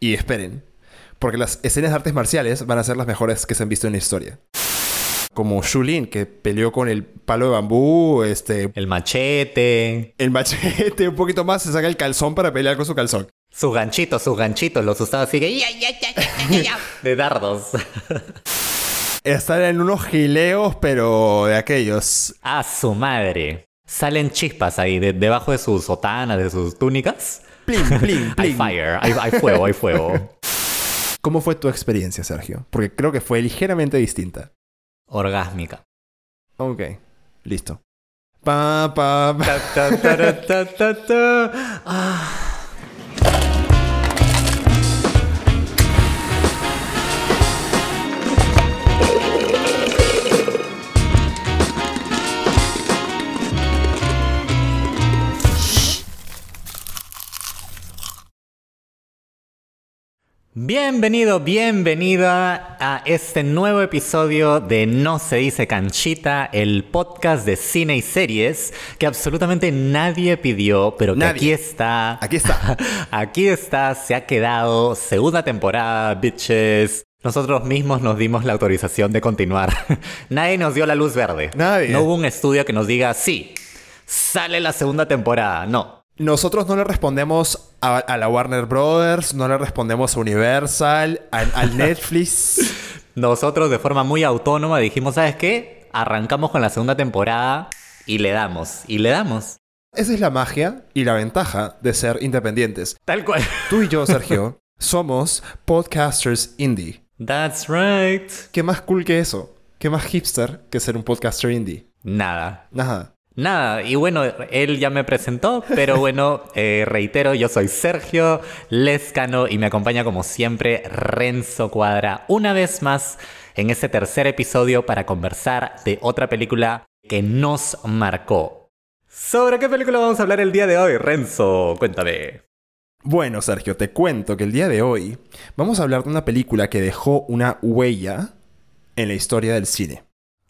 Y esperen, porque las escenas de artes marciales van a ser las mejores que se han visto en la historia. Como Shulin, que peleó con el palo de bambú, este, El machete, el machete, un poquito más, se saca el calzón para pelear con su calzón. sus ganchitos, sus ganchitos, los usaba así que ya, ya, ya, ya, ya, ya, de dardos. Están en unos gileos, pero de aquellos. A su madre. Salen chispas ahí de- debajo de sus sotanas, de sus túnicas. Pling, pling, Hay pling. fire, hay, hay fuego, hay fuego. ¿Cómo fue tu experiencia, Sergio? Porque creo que fue ligeramente distinta. Orgásmica. Ok, listo. Pa, pa, pa. Ta, ta, ta, ta, ta, ta. Ah. Bienvenido, bienvenida a este nuevo episodio de No se dice canchita, el podcast de cine y series que absolutamente nadie pidió, pero que Nadie. aquí está. Aquí está. Aquí está, se ha quedado, segunda temporada, bitches. Nosotros mismos nos dimos la autorización de continuar. Nadie nos dio la luz verde. Nadie. No hubo un estudio que nos diga, sí, sale la segunda temporada. No. Nosotros no le respondemos a, a la Warner Brothers, no le respondemos a Universal, al, al Netflix. Nosotros de forma muy autónoma dijimos, ¿sabes qué? Arrancamos con la segunda temporada y le damos, y le damos. Esa es la magia y la ventaja de ser independientes. Tal cual. Tú y yo, Sergio, somos podcasters indie. That's right. ¿Qué más cool que eso? ¿Qué más hipster que ser un podcaster indie? Nada. Nada. Nada, y bueno, él ya me presentó, pero bueno, eh, reitero, yo soy Sergio Lescano y me acompaña como siempre Renzo Cuadra, una vez más en este tercer episodio para conversar de otra película que nos marcó. ¿Sobre qué película vamos a hablar el día de hoy, Renzo? Cuéntame. Bueno, Sergio, te cuento que el día de hoy vamos a hablar de una película que dejó una huella en la historia del cine.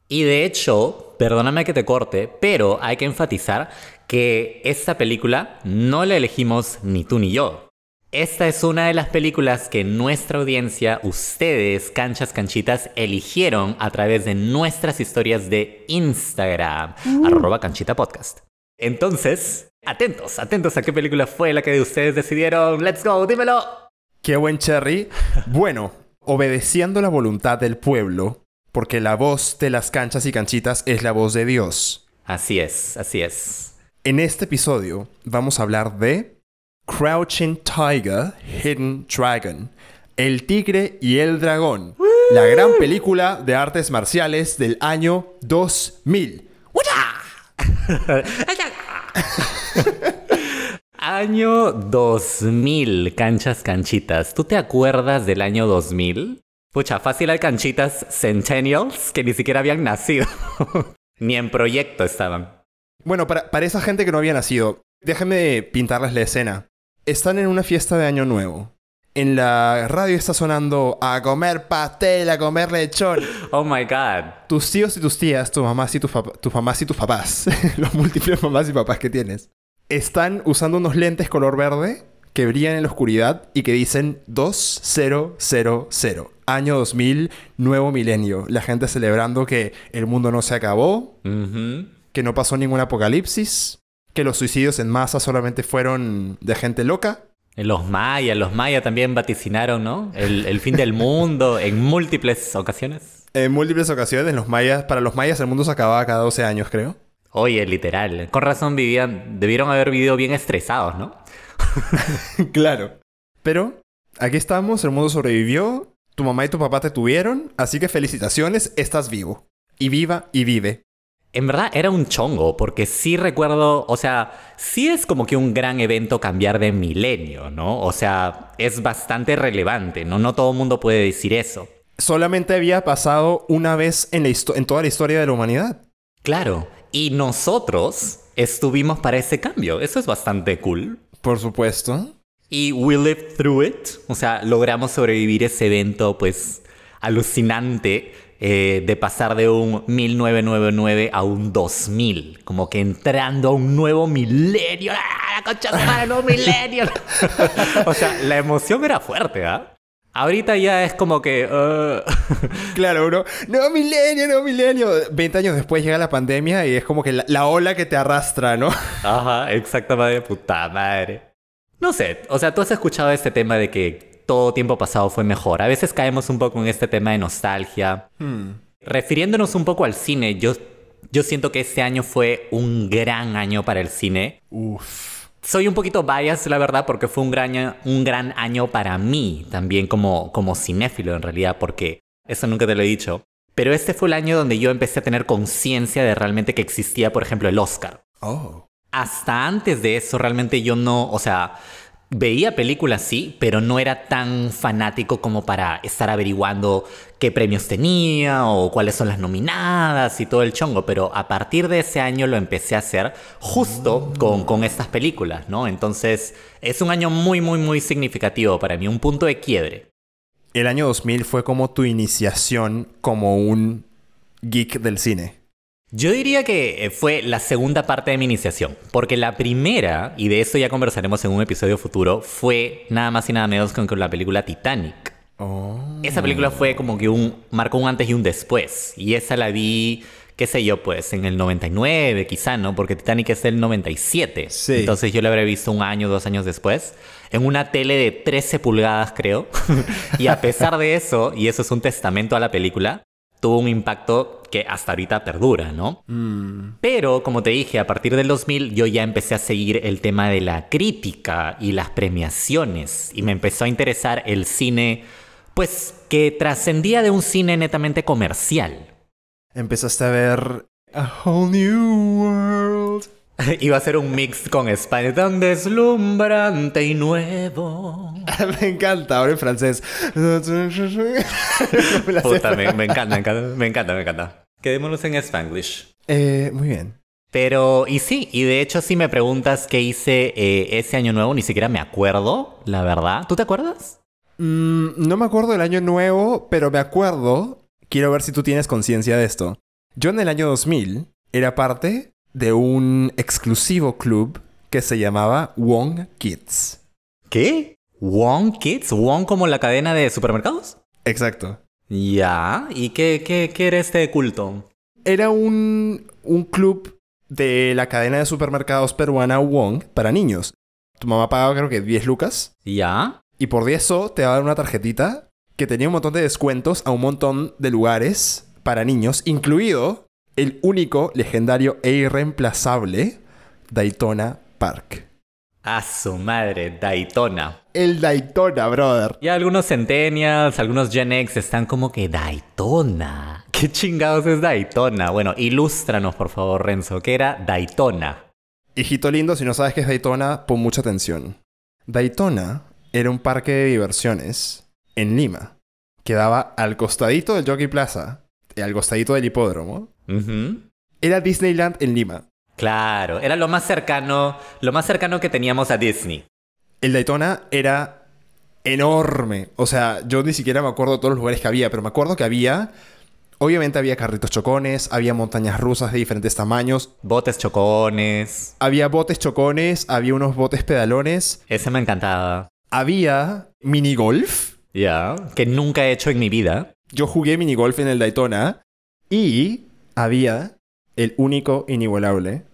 Y de hecho, perdóname que te corte, pero hay que enfatizar que esta película no la elegimos ni tú ni yo. Esta es una de las películas que nuestra audiencia, ustedes, canchas canchitas, eligieron a través de nuestras historias de Instagram, arroba canchita podcast. Entonces, atentos, atentos a qué película fue la que ustedes decidieron. ¡Let's go! ¡Dímelo! ¡Qué buen cherry! Bueno, obedeciendo la voluntad del pueblo, porque la voz de las canchas y canchitas es la voz de Dios. Así es, así es. En este episodio vamos a hablar de Crouching Tiger, Hidden Dragon, El Tigre y el Dragón, la gran película de artes marciales del año 2000. Año 2000, canchas canchitas. ¿Tú te acuerdas del año 2000? Pucha, fácil hay canchitas centennials que ni siquiera habían nacido. ni en proyecto estaban. Bueno, para, para esa gente que no había nacido, déjenme pintarles la escena. Están en una fiesta de Año Nuevo. En la radio está sonando a comer pastel, a comer lechón. Oh my god. Tus tíos y tus tías, tus mamás y tus, tus mamás y tus papás, los múltiples mamás y papás que tienes, están usando unos lentes color verde que brillan en la oscuridad y que dicen 2000, año 2000, nuevo milenio. La gente celebrando que el mundo no se acabó, que no pasó ningún apocalipsis, que los suicidios en masa solamente fueron de gente loca. Los mayas, los mayas también vaticinaron, ¿no? El, el fin del mundo en múltiples ocasiones. En múltiples ocasiones, los mayas, para los mayas el mundo se acababa cada 12 años, creo. Oye, literal. Con razón vivían, debieron haber vivido bien estresados, ¿no? claro. Pero aquí estamos, el mundo sobrevivió, tu mamá y tu papá te tuvieron, así que felicitaciones, estás vivo. Y viva y vive. En verdad era un chongo, porque sí recuerdo, o sea, sí es como que un gran evento cambiar de milenio, ¿no? O sea, es bastante relevante, ¿no? No todo el mundo puede decir eso. Solamente había pasado una vez en, la en toda la historia de la humanidad. Claro, y nosotros estuvimos para ese cambio, eso es bastante cool. Por supuesto. Y we lived through it, o sea, logramos sobrevivir ese evento, pues, alucinante eh, de pasar de un 1999 a un 2000, como que entrando a un nuevo milenio. ¡Ah, la concha de madre, nuevo milenio! o sea, la emoción era fuerte, ¿ah? Ahorita ya es como que... uh, Claro, uno, no milenio, no milenio. 20 años después llega la pandemia y es como que la, la ola que te arrastra, ¿no? Ajá, exactamente, puta madre. No sé, o sea, tú has escuchado este tema de que todo tiempo pasado fue mejor. A veces caemos un poco en este tema de nostalgia. Refiriéndonos un poco al cine, yo, yo siento que este año fue un gran año para el cine. Uf. Soy un poquito biased, la verdad, porque fue un gran año, un gran año para mí, también como, como cinéfilo en realidad, porque eso nunca te lo he dicho. Pero este fue el año donde yo empecé a tener conciencia de realmente que existía, por ejemplo, el Oscar. Oh. Hasta antes de eso, realmente yo no, o sea, veía películas sí, pero no era tan fanático como para estar averiguando qué premios tenía o cuáles son las nominadas y todo el chongo. Pero a partir de ese año lo empecé a hacer justo con, con estas películas, ¿no? Entonces es un año muy, muy, muy significativo para mí, un punto de quiebre. El año 2000 fue como tu iniciación como un geek del cine. Yo diría que eh, fue la segunda parte de mi iniciación, porque la primera, y de eso ya conversaremos en un episodio futuro, fue nada más y nada menos que con la película Titanic. Oh. Esa película fue como que un marcó un antes y un después, y esa la vi, qué sé yo, pues en el 99 quizá, ¿no? Porque Titanic es del 97. Sí. Entonces yo la habré visto un año, dos años después, en una tele de 13 pulgadas, creo. y a pesar de eso, y eso es un testamento a la película, tuvo un impacto que hasta ahorita perdura, ¿no? Pero, como te dije, a partir del 2000 yo ya empecé a seguir el tema de la crítica y las premiaciones y me empezó a interesar el cine, pues que trascendía de un cine netamente comercial. Empezaste a ver A Whole New World. Iba a ser un mix con España tan deslumbrante y nuevo. me encanta, ahora en francés. Me la sé. Puta, me, me encanta, me encanta, me encanta, me encanta. Quedémonos en Spanglish. Eh, muy bien. Pero, y sí, y de hecho si me preguntas qué hice eh, ese año nuevo, ni siquiera me acuerdo, la verdad. ¿Tú te acuerdas? Mm, no me acuerdo del año nuevo, pero me acuerdo. Quiero ver si tú tienes conciencia de esto. Yo en el año 2000 era parte de un exclusivo club que se llamaba Wong Kids. ¿Qué? ¿Wong Kids? ¿Wong como la cadena de supermercados? Exacto. Ya, ¿y qué, qué, qué era este culto? Era un, un club de la cadena de supermercados peruana Wong para niños. Tu mamá pagaba creo que 10 lucas ¿Ya? y por 10 so te daban una tarjetita que tenía un montón de descuentos a un montón de lugares para niños, incluido el único, legendario e irreemplazable Daytona Park. A su madre, Daytona. El Daytona, brother. Y algunos centennials, algunos Gen X están como que Daytona. ¿Qué chingados es Daytona? Bueno, ilústranos por favor, Renzo. ¿Qué era Daytona? Hijito lindo, si no sabes qué es Daytona, pon mucha atención. Daytona era un parque de diversiones en Lima. Quedaba al costadito del Jockey Plaza, y al costadito del hipódromo. Era Disneyland en Lima. Claro, era lo más cercano, lo más cercano que teníamos a Disney. El Daytona era enorme. O sea, yo ni siquiera me acuerdo de todos los lugares que había, pero me acuerdo que había. Obviamente había carritos chocones, había montañas rusas de diferentes tamaños, Botes chocones. había botes chocones, había unos botes pedalones, Ese me encantaba. había minigolf. Ya, que nunca he hecho en mi vida. Yo jugué minigolf en el Daytona y había el único inigualable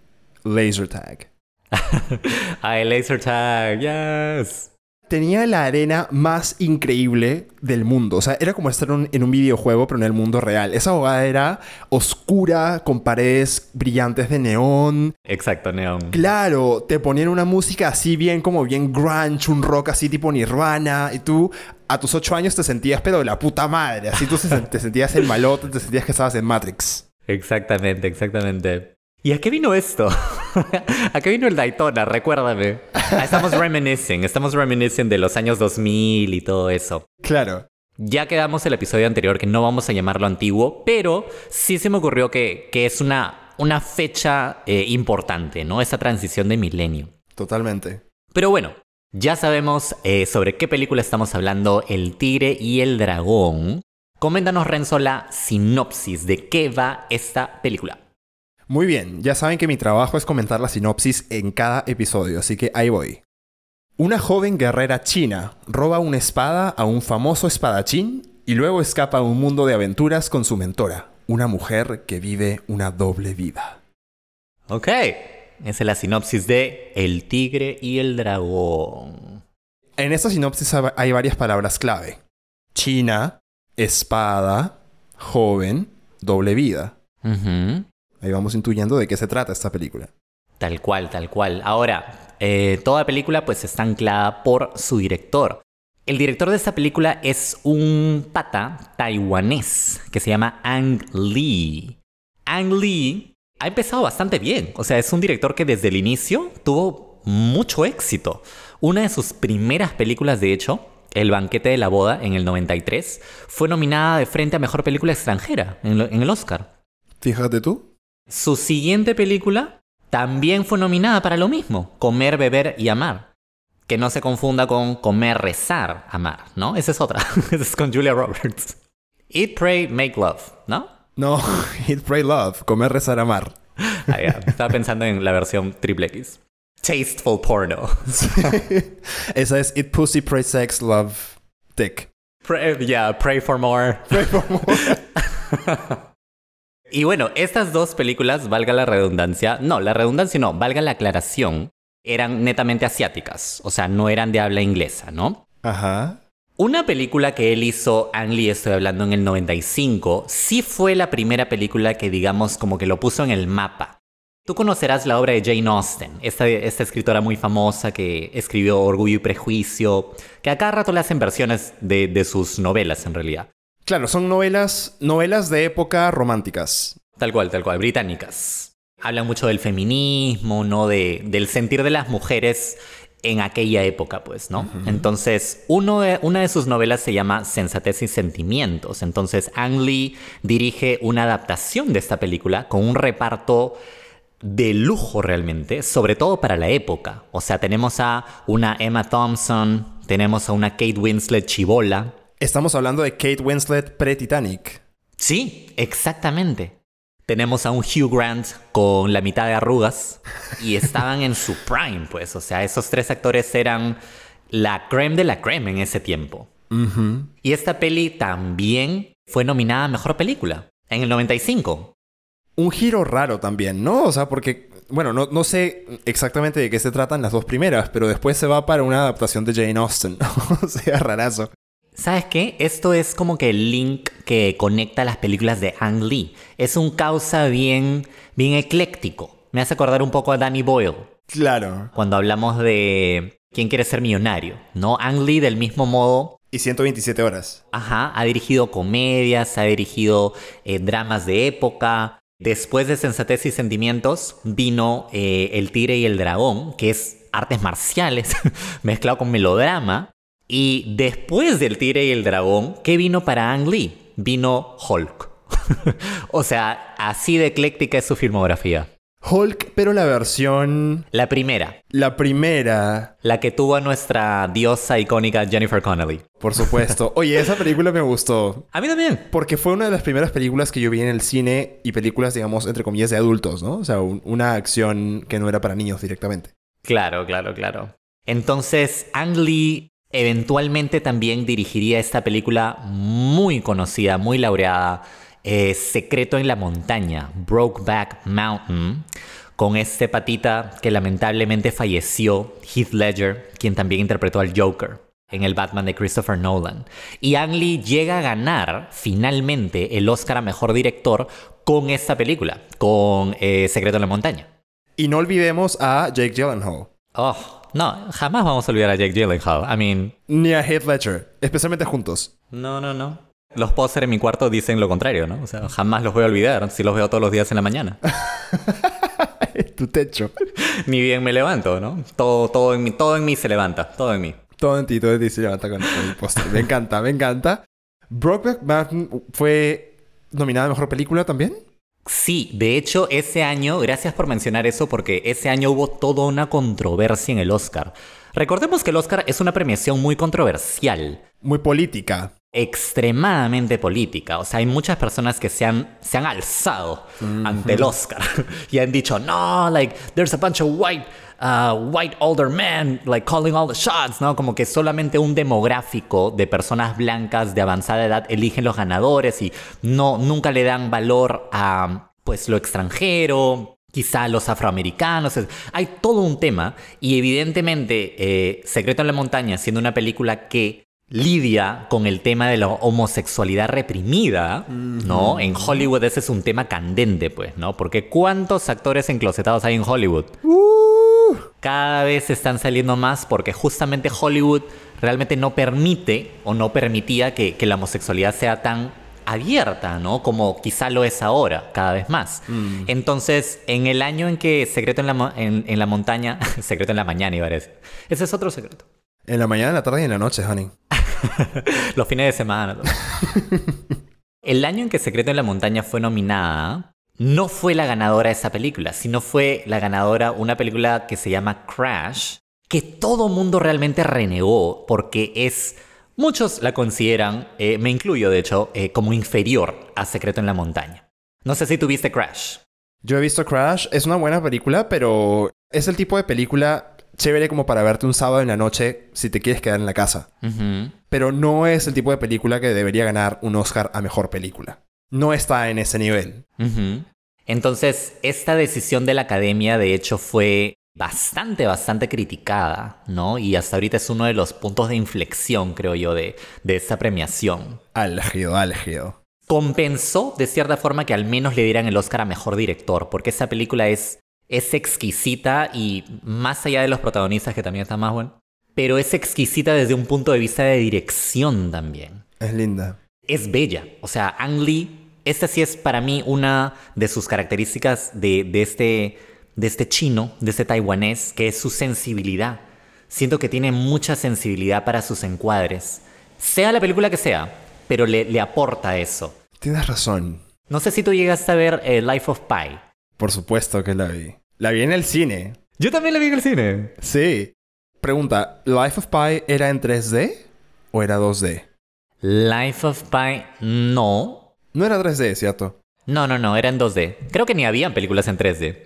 laser tag. El laser tag, yes. Tenía la arena más increíble del mundo. O sea, era como estar en un, en un videojuego, pero en el mundo real. Esa abogada era oscura, con paredes brillantes de neón. Exacto, Neon. Claro, te ponían una música así bien como bien grunge, un rock así tipo Nirvana. Y tú a tus ocho años te sentías pero de la puta madre. Así tú te sentías el malote, te sentías que estabas en Matrix. Exactamente, exactamente. ¿Y a qué vino esto? ¿A qué vino el Daytona? Recuérdame. Ah, estamos reminiscing, estamos reminiscing de los años 2000 y todo eso. Claro. Ya quedamos el episodio anterior que no vamos a llamarlo antiguo, pero sí se me ocurrió que, que es una, una fecha eh, importante, ¿no? Esa transición de milenio. Totalmente. Pero bueno, ya sabemos eh, sobre qué película estamos hablando, El Tigre y el Dragón. Coméntanos, Renzo, la sinopsis de qué va esta película. Muy bien, ya saben que mi trabajo es comentar la sinopsis en cada episodio, así que ahí voy. Una joven guerrera china roba una espada a un famoso espadachín y luego escapa a un mundo de aventuras con su mentora, una mujer que vive una doble vida. Ok, esa es la sinopsis de El tigre y el dragón. En esta sinopsis hay varias palabras clave. China, espada, joven, doble vida. Ahí vamos intuyendo de qué se trata esta película. Tal cual, tal cual. Ahora, eh, toda película pues está anclada por su director. El director de esta película es un pata taiwanés que se llama Ang Lee. Ang Lee ha empezado bastante bien. O sea, es un director que desde el inicio tuvo mucho éxito. Una de sus primeras películas, de hecho, El banquete de la boda, en el 93, fue nominada de frente a Mejor Película Extranjera en lo- en el Oscar. Fíjate tú. Su siguiente película también fue nominada para lo mismo, Comer, Beber y Amar. Que no se confunda con Comer, Rezar, Amar, ¿no? Esa es otra. Esa es con Julia Roberts. Eat, Pray, Make Love, ¿no? No, Eat, Pray, Love, comer, rezar, amar. Ah. Estaba pensando en la versión triple X. Tasteful porno. Esa es Eat, Pussy, Pray, Sex, Love, Dick. Pray, yeah, pray for more. Y bueno, estas dos películas, valga la redundancia, no, la redundancia no, valga la aclaración, eran netamente asiáticas, o sea, no eran de habla inglesa, ¿no? Ajá. Una película que él hizo, Ang Lee, estoy hablando en el 95, sí fue la primera película que, digamos, como que lo puso en el mapa. Tú conocerás la obra de Jane Austen, esta, esta escritora muy famosa que escribió Orgullo y Prejuicio, que a cada rato le hacen versiones de, de sus novelas en realidad. Claro, son novelas, novelas de época románticas. Tal cual, tal cual, británicas. Hablan mucho del feminismo, ¿no? De, del sentir de las mujeres en aquella época, pues, ¿no? Entonces, uno de- una de sus novelas se llama Sensatez y Sentimientos. Entonces, Ang Lee dirige una adaptación de esta película con un reparto de lujo realmente, sobre todo para la época. O sea, tenemos a una Emma Thompson, tenemos a una Kate Winslet chivola, Estamos hablando de Kate Winslet pre-Titanic. Sí, exactamente. Tenemos a un Hugh Grant con la mitad de arrugas y estaban en su prime, pues. O sea, esos tres actores eran la creme de la creme en ese tiempo. Y esta peli también fue nominada a Mejor Película en el 95. Un giro raro también, ¿no? O sea, porque, bueno, no, no sé exactamente de qué se tratan las dos primeras, pero después se va para una adaptación de Jane Austen. o sea, rarazo. ¿Sabes qué? Esto es como que el link que conecta las películas de Ang Lee. Es un causa bien, bien ecléctico. Me hace acordar un poco a Danny Boyle. Claro. cuando hablamos de quién quiere ser millonario, ¿no? Ang Lee del mismo modo, Y 127 horas. ajá, ha dirigido comedias, ha dirigido eh, dramas de época. Después de Sensatez y Sentimientos vino eh, El Tigre y el Dragón, que es artes marciales mezclado con melodrama. Y después del Tigre y el Dragón, ¿qué vino para Ang Lee? Vino Hulk. o sea, así de ecléctica es su filmografía. Hulk, pero la versión... La primera, La primera, La que tuvo a nuestra diosa icónica Jennifer Connelly. por supuesto. Oye, esa película me gustó. A mí también. Porque fue una de las primeras películas que yo vi en el cine y películas, digamos, entre comillas, de adultos, ¿no? O sea, un- una acción que no era para niños directamente. Claro, claro, claro. Entonces, Ang Lee eventualmente también dirigiría esta película muy conocida, muy laureada, eh, Secreto en la Montaña, Brokeback Mountain, con este patita que lamentablemente falleció, Heath Ledger, quien también interpretó al Joker en el Batman de Christopher Nolan. Y Ang Lee llega a ganar finalmente el Oscar a Mejor Director con esta película, con eh, Secreto en la Montaña. Y no olvidemos a Jake Gyllenhaal. Oh, no, jamás vamos a olvidar a Jake Gyllenhaal. I mean, Ni a Heath Ledger. Especialmente juntos. no, no, no. Los póster en mi cuarto dicen lo contrario, ¿no? O sea, jamás los voy a olvidar si los veo todos los días en la mañana. tu techo. Ni bien me levanto, ¿no? Todo, todo, en mí, todo en mí se levanta, todo en mí. Todo en ti, todo en ti se levanta con, con el póster. Me encanta, me encanta. Brokeback Mountain fue nominada a Mejor Película también. Sí, de hecho, ese año, gracias por mencionar eso, porque ese año hubo toda una controversia en el Oscar. Recordemos que el Oscar es una premiación muy controversial. Muy política. Extremadamente política. O sea, hay muchas personas que se han, se han alzado ante el Oscar y han dicho, no, like, there's a bunch of white, uh, white older men, like, calling all the shots, ¿no? Como que solamente un demográfico de personas blancas de avanzada edad eligen los ganadores y no, nunca le dan valor a, pues, lo extranjero, quizá los afroamericanos. Hay todo un tema y evidentemente eh, Secreto en la Montaña, siendo una película que lidia con el tema de la homosexualidad reprimida, ¿no? En Hollywood ese es un tema candente, pues, ¿no? Porque ¿cuántos actores enclosetados hay en Hollywood? Uh. Cada vez están saliendo más porque justamente Hollywood realmente no permite o no permitía que, que la homosexualidad sea tan abierta, ¿no? Como quizá lo es ahora, cada vez más. Mm. Entonces, en el año en que Secreto en la, en, en la montaña, Secreto en la mañana, iba a decir. Ese es otro secreto. En la mañana, en la tarde y en la noche, honey. Los fines de semana. el año en que Secreto en la montaña fue nominada, no fue la ganadora de esa película, sino fue la ganadora una película que se llama Crash, que todo mundo realmente renegó porque es... Muchos la consideran, eh, me incluyo de hecho, eh, como inferior a Secreto en la montaña. No sé si tuviste Crash. Yo he visto Crash, es una buena película, pero es el tipo de película chévere como para verte un sábado en la noche si te quieres quedar en la casa. Pero no es el tipo de película que debería ganar un Oscar a mejor película. No está en ese nivel. Entonces, esta decisión de la academia, de hecho, fue bastante, bastante criticada, ¿no? Y hasta ahorita es uno de los puntos de inflexión, creo yo, de, de esta premiación. Álgido, álgido. Compensó, de cierta forma, que al menos le dieran el Oscar a Mejor Director, porque esa película es, es exquisita y más allá de los protagonistas, que también están más buenos, pero es exquisita desde un punto de vista de dirección también Es linda. es bella. O sea, Ang Lee, esta sí es para mí una de sus características de, de este, de este chino, de este taiwanés, que es su sensibilidad. Siento que tiene mucha sensibilidad para sus encuadres. Sea la película que sea, pero le, le aporta eso. Tienes razón. No sé si tú llegaste a ver eh, Life of Pi. Por supuesto que la vi. La vi en el cine. Yo también la vi en el cine. Sí. Pregunta, ¿Life of Pi era en 3D o era 2D? Life of Pi, no. No era 3D, ¿cierto? No, no, no, era en 2D. Creo que ni habían películas en 3D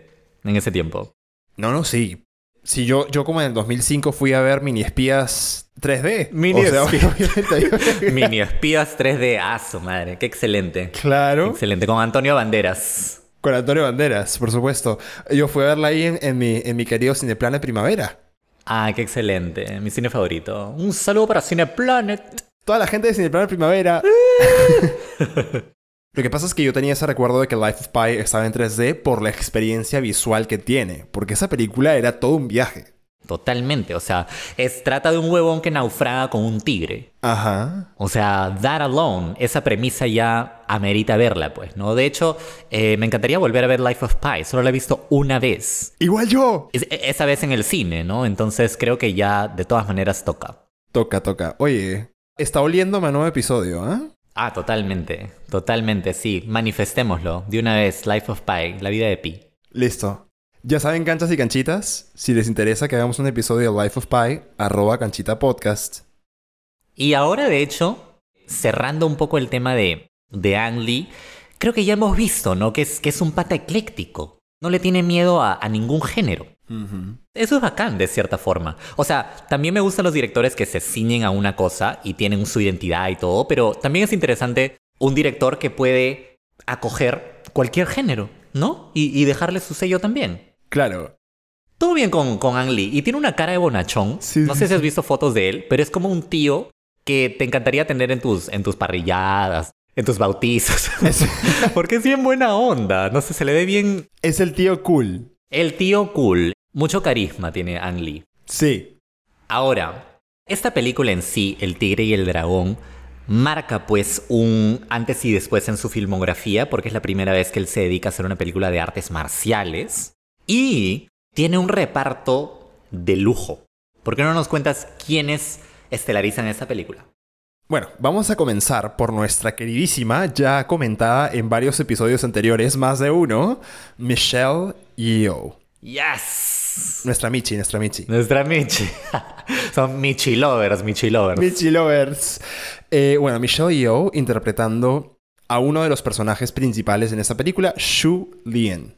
en ese tiempo. No, no, sí. Si yo, yo como en el 2005 fui a ver Mini Espías 3D. Mini O sea, obviamente- Mini espías 3D, ah, su madre, qué excelente. claro. Excelente, con Antonio Banderas. Con Antonio Banderas, por supuesto. Yo fui a verla ahí en, en mi, en mi querido Cineplan de Primavera. Ah, qué excelente, mi cine favorito. Un saludo para Cineplanet. Toda la gente de Cineplan de Primavera. Lo que pasa es que yo tenía ese recuerdo de que Life of Pi estaba en 3D por la experiencia visual que tiene. Porque esa película era todo un viaje. Totalmente, o sea, es, trata de un huevón que naufraga con un tigre. Ajá. O sea, that alone, esa premisa ya amerita verla, pues, ¿no? De hecho, eh, me encantaría volver a ver Life of Pi, solo la he visto una vez. Igual yo. Es- e- esa vez en el cine, ¿no? Entonces creo que ya de todas maneras toca. Toca, toca. Oye, está oliéndome a nuevo episodio, ¿ah? Ah, totalmente, totalmente, sí. Manifestémoslo de una vez, Life of Pi, la vida de Pi. Listo. Ya saben, canchas y canchitas. Si les interesa que hagamos un episodio de Life of Pi, arroba canchita podcast. Y ahora, de hecho, cerrando un poco el tema de, de Ang Lee, creo que ya hemos visto, ¿no? Que es, que es un pata ecléctico. No le tiene miedo a, a ningún género. Eso es bacán, de cierta forma. O sea, también me gustan los directores que se ciñen a una cosa y tienen su identidad y todo, pero también es interesante un director que puede acoger cualquier género, ¿no? Y, y dejarle su sello también. Claro. Todo bien con, con Ang Lee. Y tiene una cara de bonachón. Sí, no sí, sé si has visto fotos de él, pero es como un tío que te encantaría tener en tus, en tus parrilladas, en tus bautizos. Porque es bien buena onda. No sé, se le ve bien. es el tío cool. El tío cool. Mucho carisma tiene Ang Lee. Sí. Ahora, esta película en sí, El Tigre y el Dragón, marca pues un antes y después en su filmografía, porque es la primera vez que él se dedica a hacer una película de artes marciales. Y tiene un reparto de lujo. ¿Por qué no nos cuentas quiénes estelarizan esta película? Bueno, vamos a comenzar por nuestra queridísima, ya comentada en varios episodios anteriores, más de uno, Michelle Yeoh. Yes. Nuestra Michi, nuestra Michi. Nuestra Michi. Son Michi lovers, Michi lovers. Michi Lovers. Eh, bueno, Michelle Yeoh interpretando a uno de los personajes principales en esta película, Shu Lien.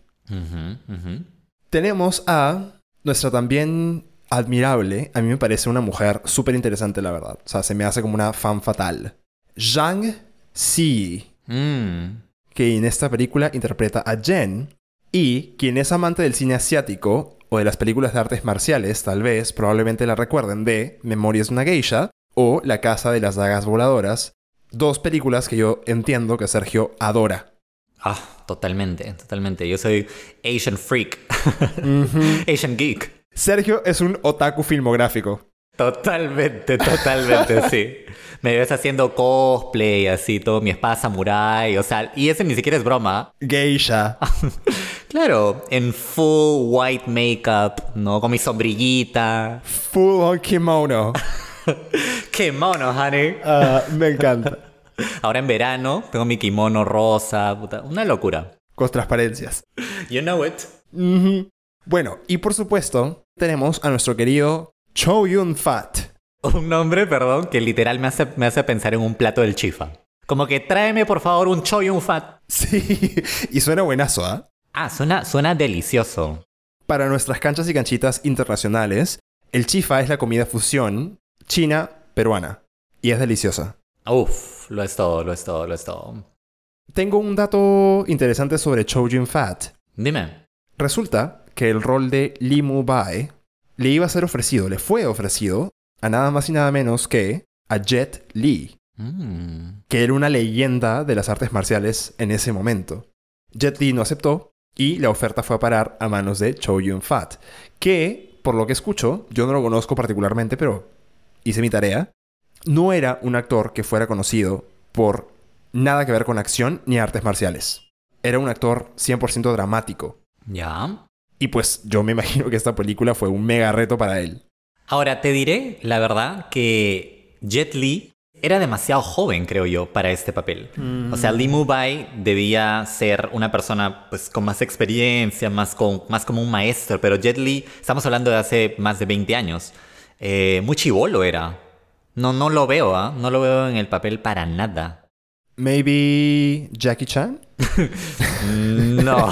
Tenemos a nuestra también admirable, a mí me parece una mujer súper interesante, la verdad. O sea, se me hace como una fan fatal. Zhang Xi, Mm. que en esta película interpreta a Jen, y quien es amante del cine asiático o de las películas de artes marciales, tal vez, probablemente la recuerden de Memorias de una Geisha o La Casa de las Dagas Voladoras, dos películas que yo entiendo que Sergio adora. Ah, totalmente, totalmente. Yo soy Asian freak. Asian geek. Sergio es un otaku filmográfico. Totalmente, totalmente, sí. Me ves haciendo cosplay, así, todo mi espada samurai, o sea, y ese ni siquiera es broma. Geisha. Claro, en full white makeup, ¿no? Con mi sombrillita. Full on kimono. ¡Qué mono, honey! Ah, me encanta. Ahora en verano tengo mi kimono rosa, puta, una locura. Con transparencias. You know it. Bueno, y por supuesto, tenemos a nuestro querido Cho Yun Fat. Un nombre, perdón, que literal me hace, me hace pensar en un plato del chifa. Como que tráeme por favor un choy y un fat. Sí, y suena buenazo, ¿ah? Ah, suena, suena delicioso. Para nuestras canchas y canchitas internacionales, el chifa es la comida fusión china-peruana. Y es deliciosa. Uf, lo es todo, lo es todo, lo es todo. Tengo un dato interesante sobre Cho Yun Fat. Dime. Resulta que el rol de Lee Mu Bai le iba a ser ofrecido, le fue ofrecido a nada más y nada menos que a Jet Li, Mm. que era una leyenda de las artes marciales en ese momento. Jet Li no aceptó y la oferta fue a parar a manos de Chow Yun Fat, que, por lo que escucho, yo no lo conozco particularmente, pero hice mi tarea, no era un actor que fuera conocido por nada que ver con acción ni artes marciales. Era un actor 100% dramático. Ya. Y pues yo me imagino que esta película fue un mega reto para él. Ahora, te diré, la verdad, que Jet Li era demasiado joven, creo yo, para este papel. O sea, Lee Mubai debía ser una persona pues, con más experiencia, más, con, más como un maestro, pero Jet Li, estamos hablando de hace más de 20 años, eh, muy chivolo era. No, no lo veo, ¿ah? No lo veo en el papel para nada. Maybe Jackie Chan? No.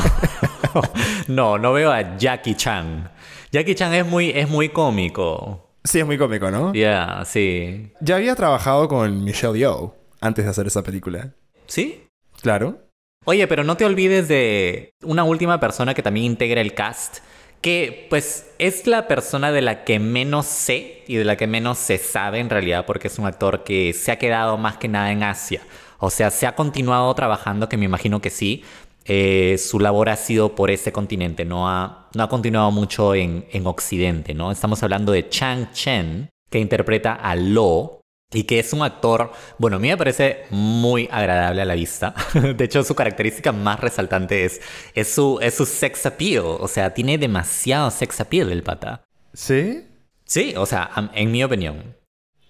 no, no veo a Jackie Chan. Jackie Chan es muy, es muy cómico. Sí, es muy cómico, ¿no? Ya, sí. Ya había trabajado con Michelle Yeoh antes de hacer esa película. ¿Sí? Claro. Oye, pero no te olvides de una última persona que también integra el cast, que pues es la persona de la que menos sé y de la que menos se sabe en realidad, porque es un actor que se ha quedado más que nada en Asia. O sea, se ha continuado trabajando, que me imagino que sí. Eh, su labor ha sido por ese continente, no ha, no ha continuado mucho en, en Occidente, ¿no? Estamos hablando de Chang Chen, que interpreta a Lo, y que es un actor, bueno, a mí me parece muy agradable a la vista. De hecho, su característica más resaltante es, es, su, es su sex appeal. O sea, tiene demasiado sex appeal el pata. ¿Sí? Sí, o sea, en mi opinión.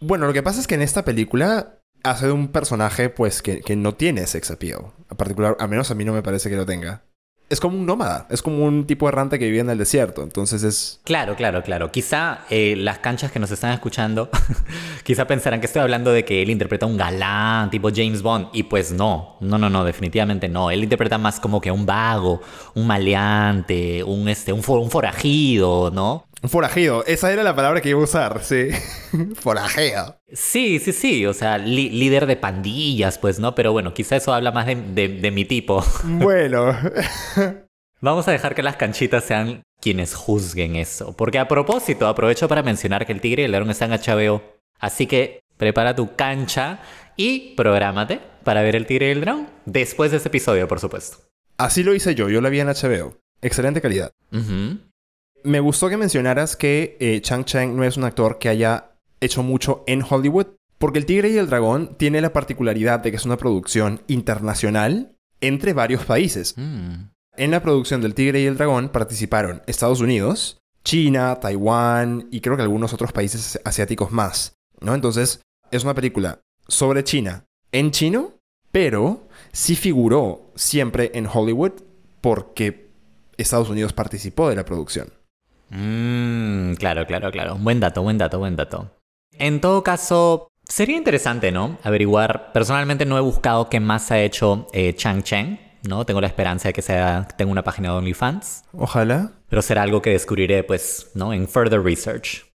Bueno, lo que pasa es que en esta película hace de un personaje pues que, que no tiene sex appeal. En particular, al menos a mí no me parece que lo tenga. Es como un nómada, es como un tipo errante que vive en el desierto. Entonces es... Claro, claro, claro. Quizá eh, las canchas que nos están escuchando, quizá pensarán que estoy hablando de que él interpreta un galán tipo James Bond. Y pues no, no, no, no, definitivamente no. Él interpreta más como que un vago, un maleante, un, este, un, un forajido, ¿no? Un forajido, esa era la palabra que iba a usar, sí. forajido. Sí, sí, sí, o sea, li- líder de pandillas, pues, ¿no? Pero bueno, quizá eso habla más de, de- de mi tipo. Bueno, Vamos a dejar que las canchitas sean quienes juzguen eso. Porque a propósito, aprovecho para mencionar que el Tigre y el León están en HBO. Así que prepara tu cancha y prográmate para ver el Tigre y el Dragón. Después de este episodio, por supuesto. así lo hice yo, yo la vi en HBO. Excelente calidad. Me gustó que mencionaras que eh, Chang Cheng no es un actor que haya hecho mucho en Hollywood, porque El Tigre y el Dragón tiene la particularidad de que es una producción internacional entre varios países. Mm. En la producción del Tigre y el Dragón participaron Estados Unidos, China, Taiwán y creo que algunos otros países asiáticos más, ¿no? Entonces, es una película sobre China en chino, pero sí figuró siempre en Hollywood porque Estados Unidos participó de la producción. Mmm, claro, claro, claro. Buen dato, buen dato, buen dato. En todo caso, sería interesante, ¿no? Averiguar. Personalmente no he buscado qué más ha hecho eh, Chang Cheng, ¿no? Tengo la esperanza de que sea, tenga una página de OnlyFans. Ojalá. Pero será algo que descubriré, pues, ¿no? En further research.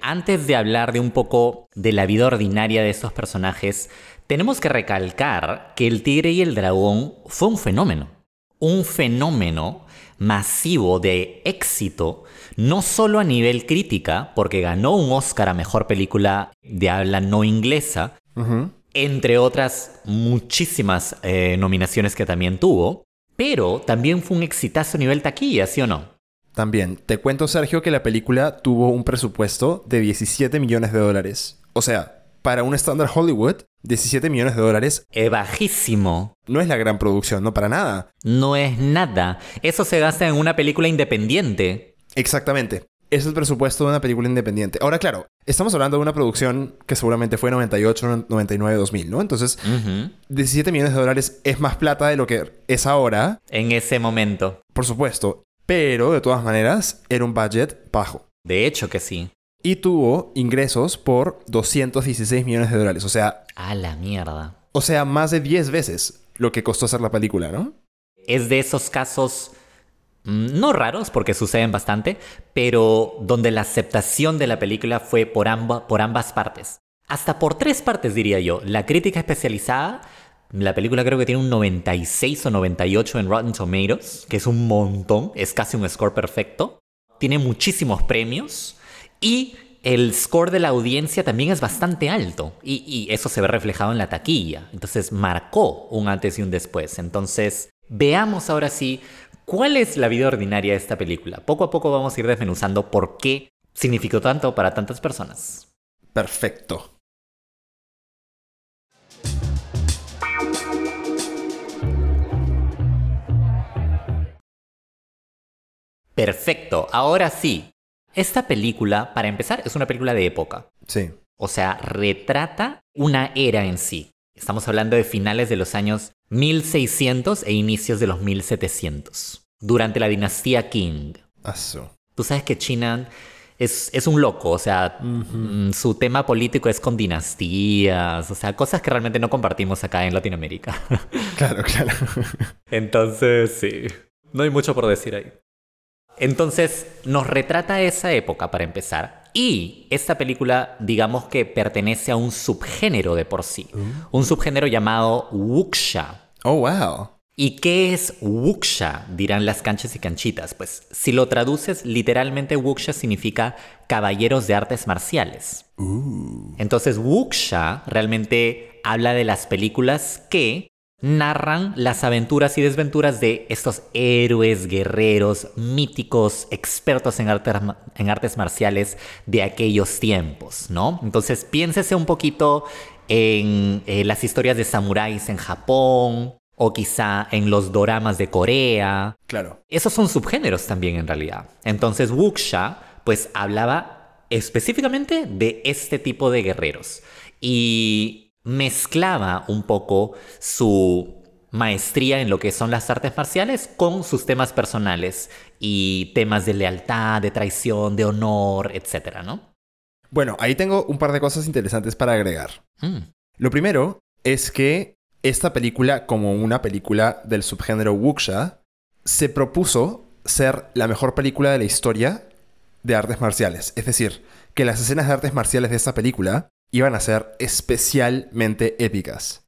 Antes de hablar de un poco de la vida ordinaria de estos personajes, tenemos que recalcar que El Tigre y el Dragón fue un fenómeno. Un fenómeno masivo de éxito, no solo a nivel crítica, porque ganó un Oscar a Mejor Película de habla no inglesa, entre otras muchísimas eh, nominaciones que también tuvo, pero también fue un exitazo a nivel taquilla, ¿sí o no? También, te cuento Sergio que la película tuvo un presupuesto de 17 millones de dólares. O sea, para un estándar Hollywood, 17 millones de dólares. Es bajísimo. No es la gran producción, no para nada. No es nada. Eso se gasta en una película independiente. Exactamente. Es el presupuesto de una película independiente. Ahora, claro, estamos hablando de una producción que seguramente fue 98, 99, 2000, ¿no? Entonces, 17 millones de dólares es más plata de lo que es ahora. En ese momento. Por supuesto. Pero, de todas maneras, era un budget bajo. De hecho que sí. Y tuvo ingresos por 216 millones de dólares. O sea... A la mierda. O sea, más de 10 veces lo que costó hacer la película, ¿no? Es de esos casos mm, no raros, porque suceden bastante, pero donde la aceptación de la película fue por, por ambas partes. Hasta por tres partes, diría yo. La crítica especializada la película creo que tiene un 96 o 98 en Rotten Tomatoes, que es un montón, es casi un score perfecto. Tiene muchísimos premios y el score de la audiencia también es bastante alto y, eso se ve reflejado en la taquilla. Entonces marcó un antes y un después. Entonces veamos ahora sí cuál es la vida ordinaria de esta película. Poco a poco vamos a ir desmenuzando por qué significó tanto para tantas personas. Perfecto. Perfecto, ahora sí. Esta película, para empezar, es una película de época. Sí. O sea, retrata una era en sí. Estamos hablando de finales de los años 1600 e inicios de los 1700, durante la dinastía Qing. Aso. Tú sabes que China es, es un loco, o sea, mm, su tema político es con dinastías, o sea, cosas que realmente no compartimos acá en Latinoamérica. Claro, claro. Entonces, sí, no hay mucho por decir ahí. Entonces, nos retrata esa época para empezar. Y esta película, digamos que pertenece a un subgénero de por sí. Uh. Un subgénero llamado wuxia. Oh, wow. ¿Y qué es wuxia? Dirán las canchas y canchitas. Pues si lo traduces literalmente, wuxia significa caballeros de artes marciales. Entonces, wuxia realmente habla de las películas que narran las aventuras y desventuras de estos héroes, guerreros, míticos, expertos en, artes marciales de aquellos tiempos, ¿no? Entonces piénsese un poquito en eh, las historias de samuráis en Japón o quizá en los doramas de Corea. Claro. Esos son subgéneros también en realidad. Entonces wuxia pues hablaba específicamente de este tipo de guerreros. Y mezclaba un poco su maestría en lo que son las artes marciales con sus temas personales y temas de lealtad, de traición, de honor, etcétera, ¿no? Bueno, ahí tengo un par de cosas interesantes para agregar. Mm. Lo primero es que esta película, como una película del subgénero wuxia, se propuso ser la mejor película de la historia de artes marciales. Es decir, que las escenas de artes marciales de esta película iban a ser especialmente épicas.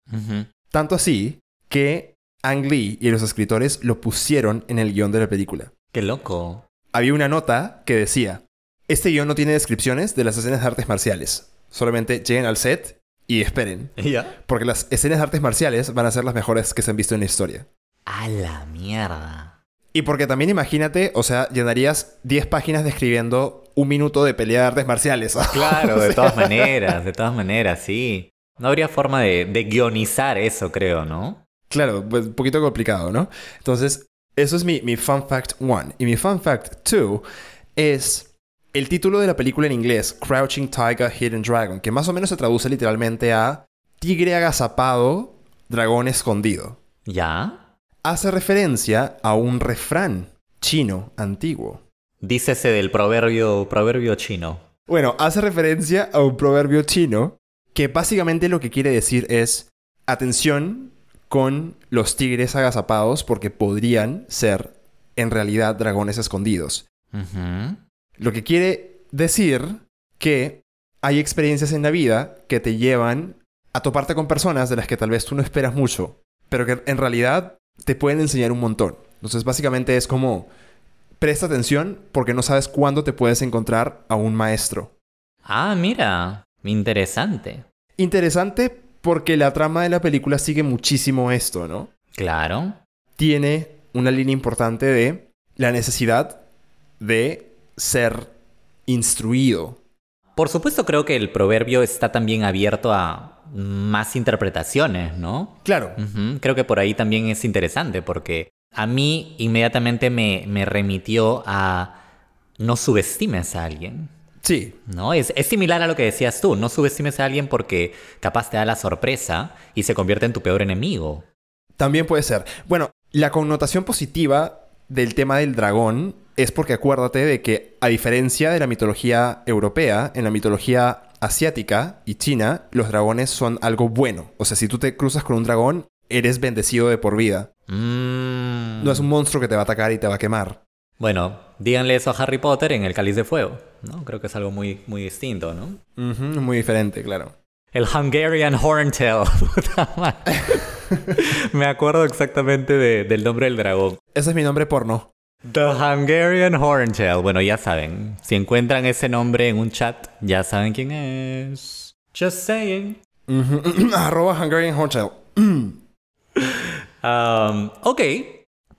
Tanto así que Ang Lee y los escritores lo pusieron en el guion de la película. ¡Qué loco! Había una nota que decía, este guion no tiene descripciones de las escenas de artes marciales. Solamente lleguen al set y esperen. ¿Ya? Porque las escenas de artes marciales van a ser las mejores que se han visto en la historia. ¡A la mierda! Y porque también imagínate, o sea, llenarías 10 páginas describiendo un minuto de pelea de artes marciales. Claro, de todas maneras, de todas maneras, sí. No habría forma de, guionizar eso, creo, ¿no? Claro, pues un poquito complicado, ¿no? Entonces, eso es mi, mi fun fact one. Y mi fun fact two es el título de la película en inglés, Crouching Tiger, Hidden Dragon, que más o menos se traduce literalmente a Tigre agazapado, dragón escondido. ¿Ya? hace referencia a un refrán chino antiguo. Dícese del proverbio, proverbio chino. Bueno, hace referencia a un proverbio chino que básicamente lo que quiere decir es atención con los tigres agazapados porque podrían ser en realidad dragones escondidos. Lo que quiere decir que hay experiencias en la vida que te llevan a toparte con personas de las que tal vez tú no esperas mucho, pero que en realidad te pueden enseñar un montón. Entonces básicamente es como presta atención porque no sabes cuándo te puedes encontrar a un maestro. Ah, mira, interesante. Interesante porque la trama de la película sigue muchísimo esto, ¿no? Claro. Tiene una línea importante de la necesidad de ser instruido. Por supuesto creo que el proverbio está también abierto a más interpretaciones, ¿no? Claro, Creo que por ahí también es interesante porque a mí inmediatamente me, me remitió a no subestimes a alguien. sí, ¿No? Es, es similar a lo que decías tú, no subestimes a alguien porque capaz te da la sorpresa y se convierte en tu peor enemigo. También puede ser. Bueno, la connotación positiva del tema del dragón es porque acuérdate de que, a diferencia de la mitología europea, en la mitología asiática y china, los dragones son algo bueno. O sea, si tú te cruzas con un dragón, eres bendecido de por vida. Mm. No es un monstruo que te va a atacar y te va a quemar. Bueno, díganle eso a Harry Potter en el Cáliz de Fuego, ¿no? Creo que es algo muy, muy distinto, ¿no? Ujú, muy diferente, claro. El Hungarian Horntail. Puta madre. Me acuerdo exactamente de- del nombre del dragón. Ese es mi nombre porno. The Hungarian Horntail. Bueno, ya saben. Si encuentran ese nombre en un chat, ya saben quién es. Just saying. Ujú. Arroba Hungarian Hotel. Um, ok.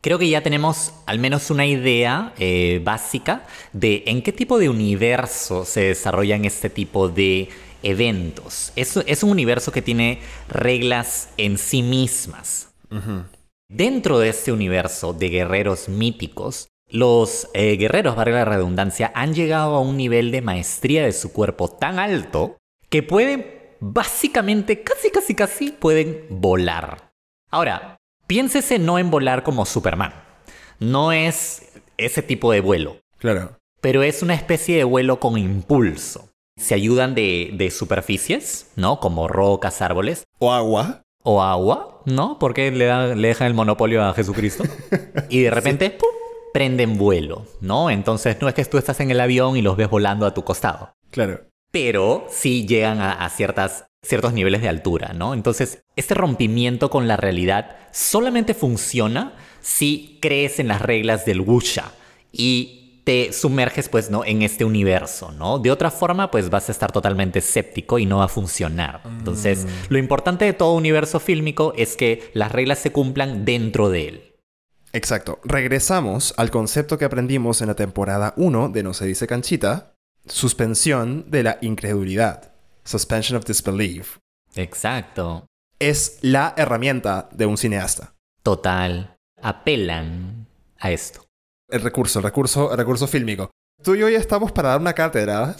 Creo que ya tenemos al menos una idea eh, básica de en qué tipo de universo se desarrollan este tipo de eventos. Es, es un universo que tiene reglas en sí mismas. Dentro de este universo de guerreros míticos, los eh, guerreros, valga la redundancia, han llegado a un nivel de maestría de su cuerpo tan alto que pueden, básicamente, casi, casi, casi, pueden volar. Ahora, piénsese no en volar como Superman. No es ese tipo de vuelo, Claro. pero es una especie de vuelo con impulso. Se ayudan de, de superficies, ¿no? Como rocas, árboles, O agua. o agua, ¿no? Porque le, da- le dejan el monopolio a Jesucristo. Y de repente, ¡pum! prenden vuelo, ¿no? Entonces no es que tú estás en el avión y los ves volando a tu costado. Claro. Pero sí llegan a, a ciertas, ciertos niveles de altura, ¿no? Entonces, este rompimiento con la realidad solamente funciona si crees en las reglas del Wusha y te sumerges, pues, ¿no? En este universo, ¿no? De otra forma, pues vas a estar totalmente escéptico y no va a funcionar. Entonces, lo importante de todo universo fílmico es que las reglas se cumplan dentro de él. Exacto. Regresamos al concepto que aprendimos en la temporada 1 de No se dice canchita. Suspensión de la incredulidad. Suspension of disbelief. Exacto. Es la herramienta de un cineasta. Total. Apelan a esto. El recurso, el recurso, el recurso fílmico. Tú y yo ya estamos para dar una cátedra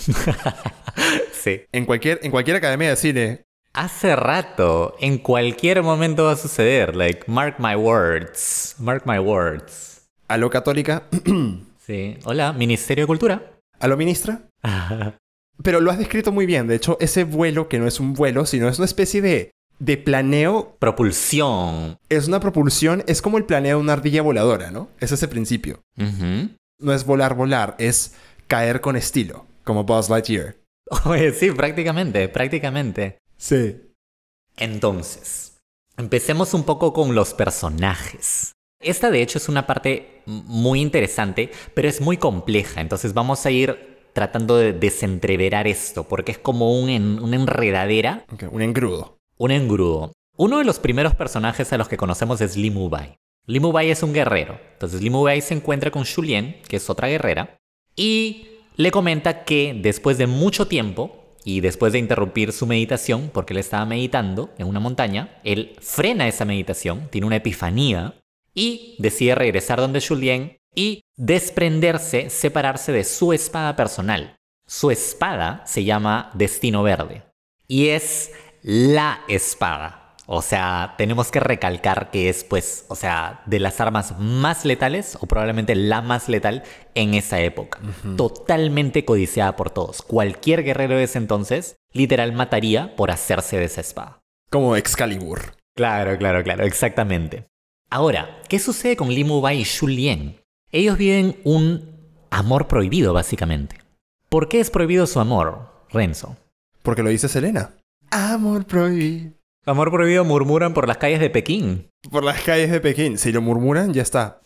Sí. en cualquier, en cualquier academia de cine. Hace rato, en cualquier momento va a suceder. Like, mark my words. Mark my words. A lo católica, Sí. Hola, Ministerio de Cultura. A lo ministra. Pero lo has descrito muy bien. De hecho, ese vuelo, que no es un vuelo, sino es una especie de, de planeo, Propulsión. es una propulsión, es como el planeo de una ardilla voladora, ¿no? Es ese principio. No es volar, volar, es caer con estilo, como Buzz Lightyear. Oye, sí, prácticamente, prácticamente. Sí. Entonces, empecemos un poco con los personajes. Esta de hecho es una parte muy interesante, pero es muy compleja, entonces vamos a ir tratando de desentreverar esto, porque es como un en- una enredadera, un engrudo. un engrudo. Uno de los primeros personajes a los que conocemos es Li Mubai. Li Mubai es un guerrero, entonces Li Mubai se encuentra con Shulien, que es otra guerrera, y le comenta que después de mucho tiempo y después de interrumpir su meditación, porque él estaba meditando en una montaña, él frena esa meditación, tiene una epifanía y decide regresar donde Julien y desprenderse, separarse de su espada personal. Su espada se llama Destino Verde y es la espada. O sea, tenemos que recalcar que es, pues, o sea, de las armas más letales, o probablemente la más letal en esa época. Totalmente codiciada por todos. Cualquier guerrero de ese entonces, literal, mataría por hacerse de esa espada. Como Excalibur. Claro, claro, claro, exactamente. Ahora, ¿qué sucede con Li Mubai y Xu Lien? Ellos viven un amor prohibido, básicamente. ¿Por qué es prohibido su amor, Renzo? Porque lo dice Selena. Amor prohibido. Amor prohibido murmuran por las calles de Pekín. Por las calles de Pekín. Si lo murmuran, ya está.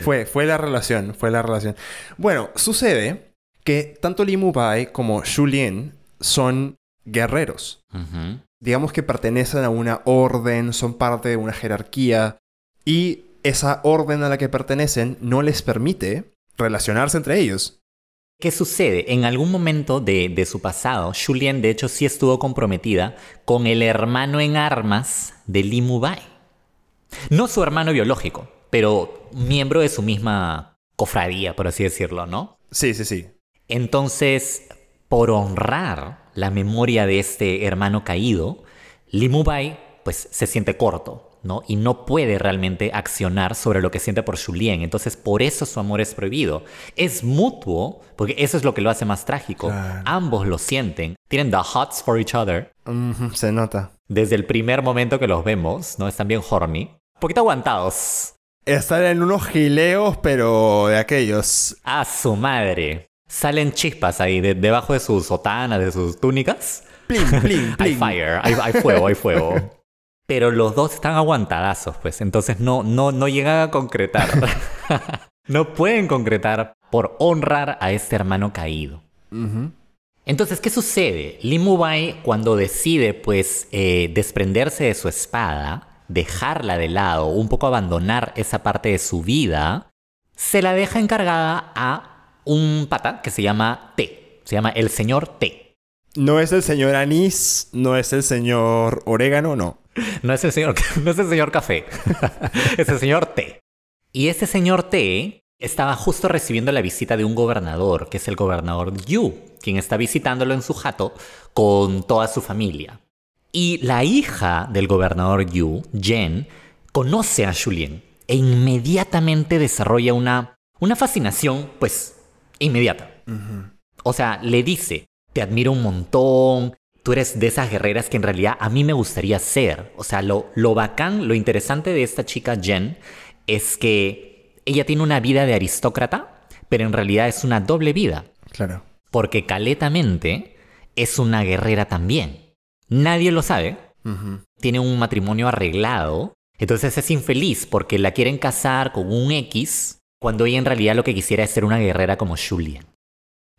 Fue, fue la relación, fue la relación. Bueno, sucede que tanto Li Mubai como Xu Lien son guerreros. Digamos que pertenecen a una orden, son parte de una jerarquía. Y esa orden a la que pertenecen no les permite relacionarse entre ellos. ¿Qué sucede? En algún momento de, de su pasado, Julien de hecho sí estuvo comprometida con el hermano en armas de Li Mubai. No su hermano biológico, pero miembro de su misma cofradía, por así decirlo, ¿no? Sí, sí, sí. Entonces, por honrar la memoria de este hermano caído, Li Mubai pues se siente corto, ¿no? Y no puede realmente accionar sobre lo que siente por Julien. Entonces, por eso su amor es prohibido. Es mutuo, porque eso es lo que lo hace más trágico. Claro. Ambos lo sienten, tienen the hots for each other. Se nota. Desde el primer momento que los vemos, ¿no? Están bien horny. Un poquito aguantados. Están en unos gileos, pero de aquellos. A su madre. Salen chispas ahí de- debajo de sus sotanas, de sus túnicas. Pling, pling, Hay pling. fire, hay, hay fuego, hay fuego. Pero los dos están aguantadazos, pues. Entonces no, no, no llegan a concretar. no pueden concretar por honrar a este hermano caído. Entonces, ¿qué sucede? Li Mubai, cuando decide, pues, eh, desprenderse de su espada, dejarla de lado, un poco abandonar esa parte de su vida, se la deja encargada a un pata que se llama T. Se llama el señor T. No es el señor anís, no es el señor orégano, no. No es el señor, no es el señor café, es el señor T. Y este señor T estaba justo recibiendo la visita de un gobernador, que es el gobernador Yu, quien está visitándolo en su jato con toda su familia. Y la hija del gobernador Yu, Jen, conoce a Julien e inmediatamente desarrolla una, una fascinación, pues, inmediata. O sea, le dice, te admiro un montón, tú eres de esas guerreras que en realidad a mí me gustaría ser. O sea, lo, lo bacán, lo interesante de esta chica Jen es que ella tiene una vida de aristócrata, pero en realidad es una doble vida. Claro. Porque caletamente es una guerrera también. Nadie lo sabe. Tiene un matrimonio arreglado. Entonces es infeliz porque la quieren casar con un X cuando ella en realidad lo que quisiera es ser una guerrera como Julian.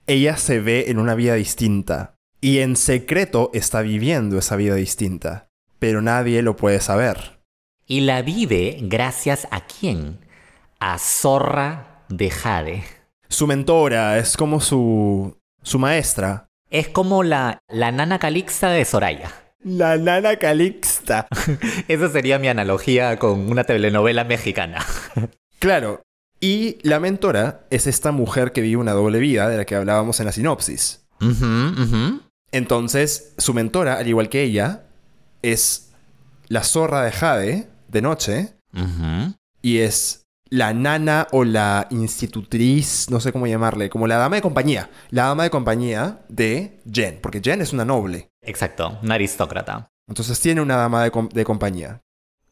Ella se ve en una vida distinta. Y en secreto está viviendo esa vida distinta. Pero nadie lo puede saber. Y la vive gracias a quién? A Zorra de Jade. Su mentora es como su. su maestra. Es como la, la nana calixta de Soraya. La nana Calixta. Esa sería mi analogía con una telenovela mexicana. Claro. Y la mentora es esta mujer que vive una doble vida de la que hablábamos en la sinopsis. Ujú, ujú. Entonces, su mentora, al igual que ella, es la zorra de Jade de noche y es la nana o la institutriz, no sé cómo llamarle, como la dama de compañía. La dama de compañía de Jen, porque Jen es una noble. Exacto, una aristócrata. Entonces tiene una dama de, com- de compañía.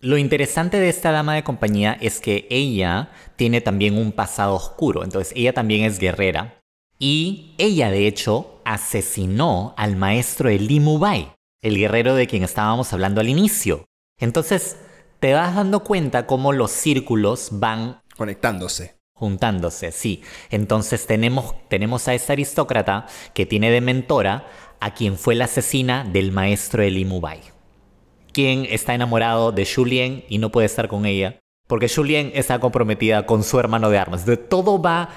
Lo interesante de esta dama de compañía es que ella tiene también un pasado oscuro, entonces ella también es guerrera. Y ella, de hecho, asesinó al maestro de Li Mubai, el guerrero de quien estábamos hablando al inicio. Entonces, te vas dando cuenta cómo los círculos van Conectándose. juntándose, sí. Entonces tenemos, tenemos a esta aristócrata que tiene de mentora a quien fue la asesina del maestro de Li Mubai. Quien está enamorado de Julien y no puede estar con ella. Porque Julien está comprometida con su hermano de armas. De todo va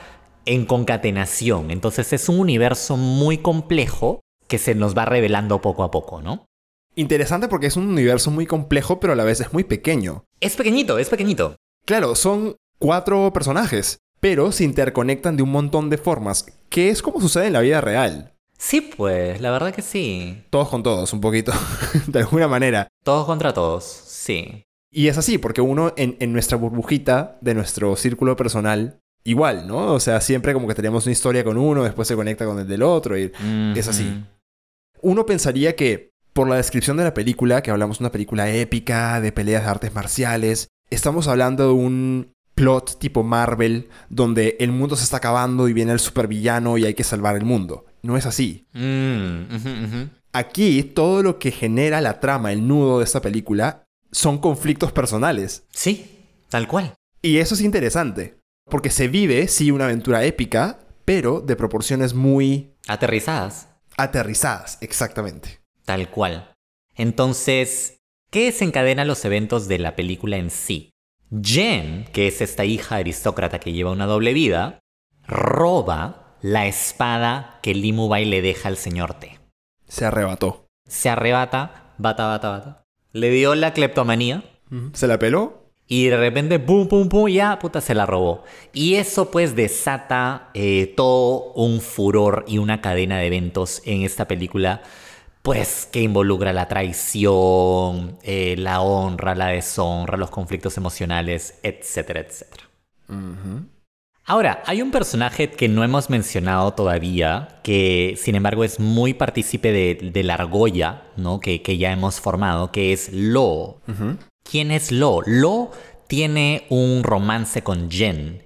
en concatenación. Entonces es un universo muy complejo que se nos va revelando poco a poco, ¿no? Interesante porque es un universo muy complejo, pero a la vez es muy pequeño. Es pequeñito, es pequeñito. Claro, son cuatro personajes, pero se interconectan de un montón de formas, que es como sucede en la vida real. Sí, pues, la verdad que sí. Todos con todos, un poquito, de alguna manera. Todos contra todos, sí. Y es así, porque uno en, en nuestra burbujita de nuestro círculo personal, igual, ¿no? O sea, siempre como que tenemos una historia con uno, después se conecta con el del otro, y es así. Uno pensaría que, por la descripción de la película, que hablamos de una película épica, de peleas de artes marciales, estamos hablando de un plot tipo Marvel, donde el mundo se está acabando y viene el supervillano y hay que salvar el mundo. No es así. Mm. Aquí, todo lo que genera la trama, el nudo de esta película, son conflictos personales. Sí, tal cual. Y eso es interesante, porque se vive, sí, una aventura épica, pero de proporciones muy Aterrizadas. aterrizadas, exactamente. Tal cual. Entonces, ¿qué desencadena los eventos de la película en sí? Jen, que es esta hija aristócrata que lleva una doble vida, roba la espada que Limu Bai le deja al señor T. Se arrebató. Se arrebata, bata, bata, bata. Le dio la cleptomanía ¿Se la peló? Y de repente, pum, pum, pum, ya, puta, se la robó. Y eso pues desata eh, todo un furor y una cadena de eventos en esta película, pues que involucra la traición, eh, la honra, la deshonra, los conflictos emocionales, etcétera, etcétera. Ahora, hay un personaje que no hemos mencionado todavía, que sin embargo es muy partícipe de, de la argolla, ¿no? Que, que ya hemos formado, que es Lo. ¿Quién es Lo? Lo tiene un romance con Jen.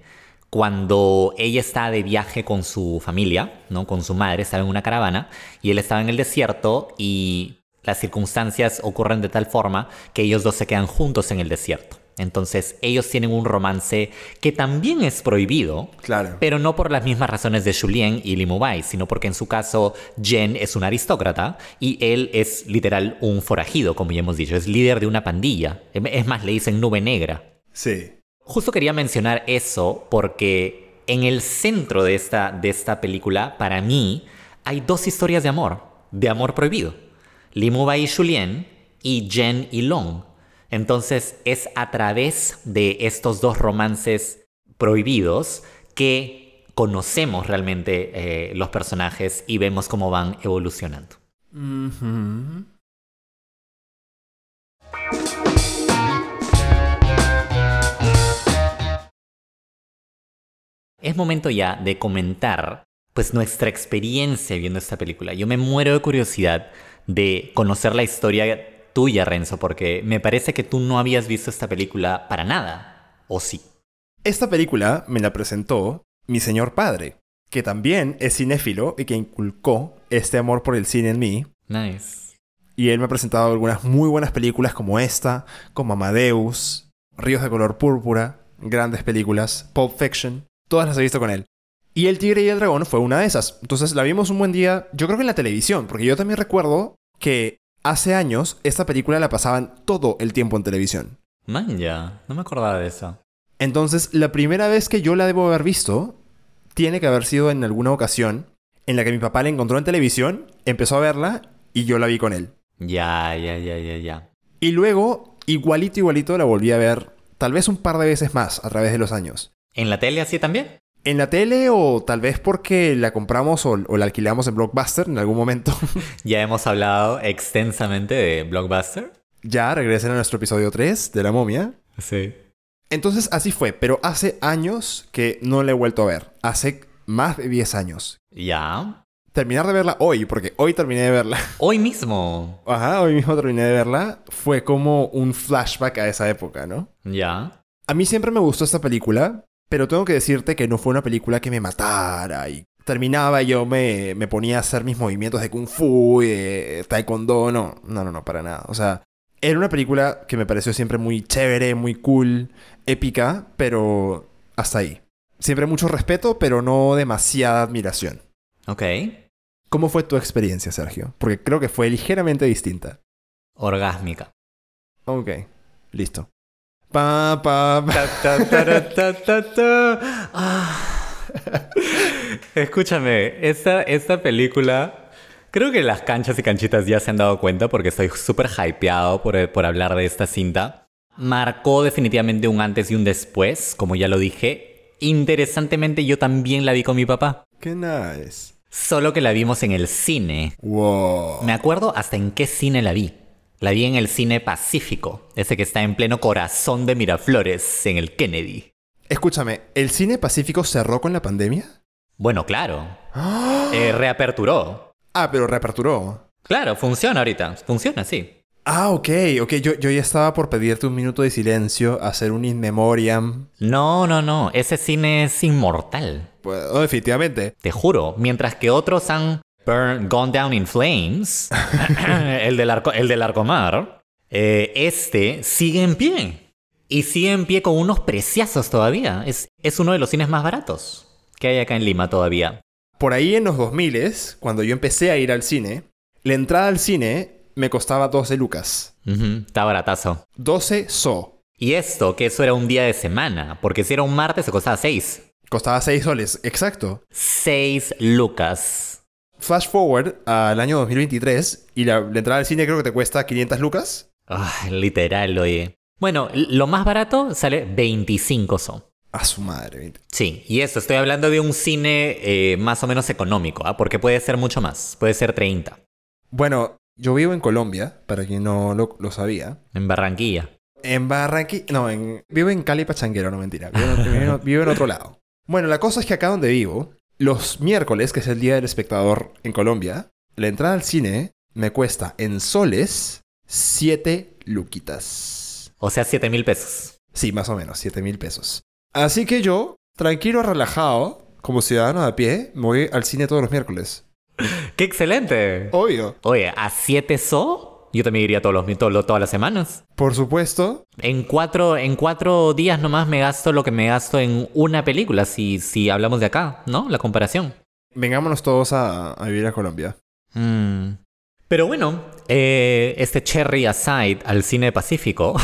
Cuando ella está de viaje con su familia, ¿no? Con su madre, estaba en una caravana y él estaba en el desierto y las circunstancias ocurren de tal forma que ellos dos se quedan juntos en el desierto. Entonces ellos tienen un romance que también es prohibido, Claro. pero no por las mismas razones de Julien y Limubai, sino porque en su caso Jen es un aristócrata y él es literal un forajido, como ya hemos dicho, es líder de una pandilla. Es más, le dicen nube negra. Sí. Justo quería mencionar eso porque en el centro de esta, de esta película, para mí, hay dos historias de amor, de amor prohibido. Limubai y Julien y Jen y Long. Entonces es a través de estos dos romances prohibidos que conocemos realmente eh, los personajes y vemos cómo van evolucionando. Es momento ya de comentar pues nuestra experiencia viendo esta película. Yo me muero de curiosidad de conocer la historia tuya, Renzo, porque me parece que tú no habías visto esta película para nada. ¿O sí? Esta película me la presentó mi señor padre, que también es cinéfilo y que inculcó este amor por el cine en mí. Nice. Y él me ha presentado algunas muy buenas películas como esta, como Amadeus, Ríos de color púrpura, grandes películas, Pulp Fiction, todas las he visto con él. Y El Tigre y el Dragón fue una de esas. Entonces la vimos un buen día, yo creo que en la televisión, porque yo también recuerdo que hace años esta película la pasaban todo el tiempo en televisión. Man, ya. No me acordaba de eso. Entonces, la primera vez que yo la debo haber visto tiene que haber sido en alguna ocasión en la que mi papá la encontró en televisión, empezó a verla y yo la vi con él. Ya, ya, ya, ya, ya. Y luego, igualito, igualito, la volví a ver tal vez un par de veces más a través de los años. ¿En la tele así también? En la tele o tal vez porque la compramos o, o la alquilamos en Blockbuster en algún momento. Ya hemos hablado extensamente de Blockbuster. ya regresen a nuestro episodio 3 de La momia. Sí. Entonces así fue, pero hace años que no la he vuelto a ver. Hace más de 10 años. Ya. Terminar de verla hoy, porque hoy terminé de verla. Hoy mismo. Ajá, hoy mismo terminé de verla. Fue como un flashback a esa época, ¿no? Ya. A mí siempre me gustó esta película, pero tengo que decirte que no fue una película que me matara y terminaba y yo me, me ponía a hacer mis movimientos de kung fu y de taekwondo. No, no, no, no, para nada. O sea, era una película que me pareció siempre muy chévere, muy cool, épica, pero hasta ahí. Siempre mucho respeto, pero no demasiada admiración. Ok. ¿Cómo fue tu experiencia, Sergio? Porque creo que fue ligeramente distinta. Orgásmica. Ok, listo. Pa, pa, pa. Ta, ta, tara, ta, ta, ta. Ah. Escúchame, esta, esta película. Creo que las canchas y canchitas ya se han dado cuenta porque estoy súper hypeado por, por hablar de esta cinta. Marcó definitivamente un antes y un después, como ya lo dije. Interesantemente, yo también la vi con mi papá. Qué nice. Solo que la vimos en el cine. Wow. Me acuerdo hasta en qué cine la vi. La vi en el cine Pacífico, ese que está en pleno corazón de Miraflores, en el Kennedy. Escúchame, ¿el cine pacífico cerró con la pandemia? Bueno, claro. Eh, reaperturó. Ah, pero reaperturó. Claro, funciona ahorita. Funciona, sí. Ah, ok, ok. Yo, yo ya estaba por pedirte un minuto de silencio, hacer un in memoriam. No, no, no. Ese cine es inmortal. Pues, oh, definitivamente. Te juro. Mientras que otros han burn, gone down in flames, el, del arco, el del Arcomar, eh, este sigue en pie. Y sigue en pie con unos preciazos todavía. Es, es uno de los cines más baratos que hay acá en Lima todavía. Por ahí en los 2000, cuando yo empecé a ir al cine, la entrada al cine me costaba 12 lucas. Está baratazo. 12 so. Y esto, que eso era un día de semana, porque si era un martes se costaba 6. Costaba 6 soles, exacto. 6 lucas. Flash forward al año 2023 y la, la entrada al cine creo que te cuesta 500 lucas. Ah, literal, oye. Bueno, lo más barato sale 25 son. A su madre. 20. Sí, y eso, estoy hablando de un cine eh, más o menos económico, ¿ah? porque puede ser mucho más, puede ser 30, Bueno, yo vivo en Colombia, para quien no lo, lo sabía. en Barranquilla. En Barranquilla. No, en, vivo en Cali Pachanguero, no mentira. Vivo en- vivo en otro lado. Bueno, la cosa es que acá donde vivo, los miércoles, que es el día del espectador en Colombia, la entrada al cine me cuesta en soles 7 luquitas. O sea, 7 mil pesos. Sí, más o menos, 7 mil pesos. Así que yo, tranquilo, relajado, como ciudadano de a pie, me voy al cine todos los miércoles. ¡Qué excelente! Obvio. Oye, ¿a 7 so? Yo también iría todos los, todo- todas las semanas. Por supuesto. En cuatro, en cuatro días nomás me gasto lo que me gasto en una película, si, si hablamos de acá, ¿no? La comparación. Vengámonos todos a, a vivir a Colombia. Mm. Pero bueno, eh, este cherry aside al cine pacífico,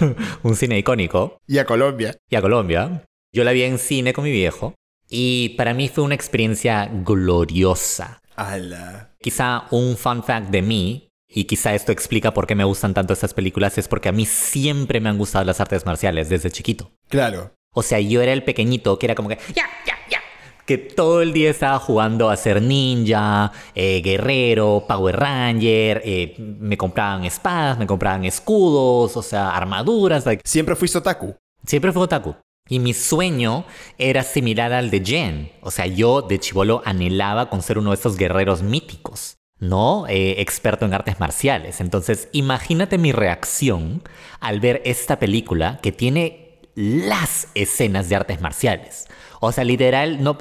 un cine icónico, Y a Colombia. y a Colombia, yo la vi en cine con mi viejo, y para mí fue una experiencia gloriosa. Ala. Quizá un fun fact de mí, y quizá esto explica por qué me gustan tanto estas películas, es porque a mí siempre me han gustado las artes marciales desde chiquito. Claro. O sea, yo era el pequeñito que era como que, ya, ya, ya. Que todo el día estaba jugando a ser ninja, eh, guerrero, Power Ranger, eh, me compraban espadas, me compraban escudos, o sea, armaduras. like, Siempre fuiste otaku. Siempre fue otaku. Y mi sueño era similar al de Jen. O sea, yo de chivolo anhelaba con ser uno de estos guerreros míticos, ¿no? Eh, experto en artes marciales. Entonces, imagínate mi reacción al ver esta película que tiene las escenas de artes marciales. O sea, literal, no,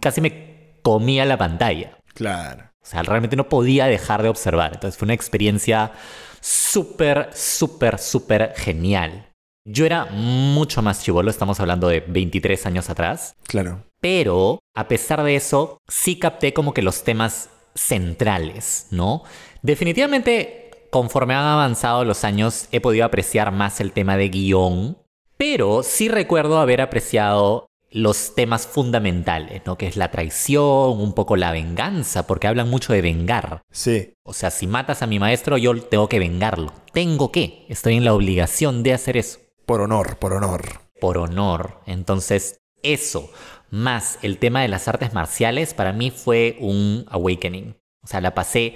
casi me comía la pantalla. Claro. O sea, realmente no podía dejar de observar. Entonces fue una experiencia súper, súper, súper genial. Yo era mucho más chivolo, estamos hablando de 23 años atrás, Claro. pero a pesar de eso, sí capté como que los temas centrales, ¿no? Definitivamente, conforme han avanzado los años, he podido apreciar más el tema de guion, pero sí recuerdo haber apreciado los temas fundamentales, ¿no? Que es la traición, un poco la venganza, porque hablan mucho de vengar. Sí. O sea, si matas a mi maestro, yo tengo que vengarlo. Tengo que. Estoy en la obligación de hacer eso. Por honor, por honor. Por honor. Entonces, eso, más el tema de las artes marciales, para mí fue un awakening. O sea, la pasé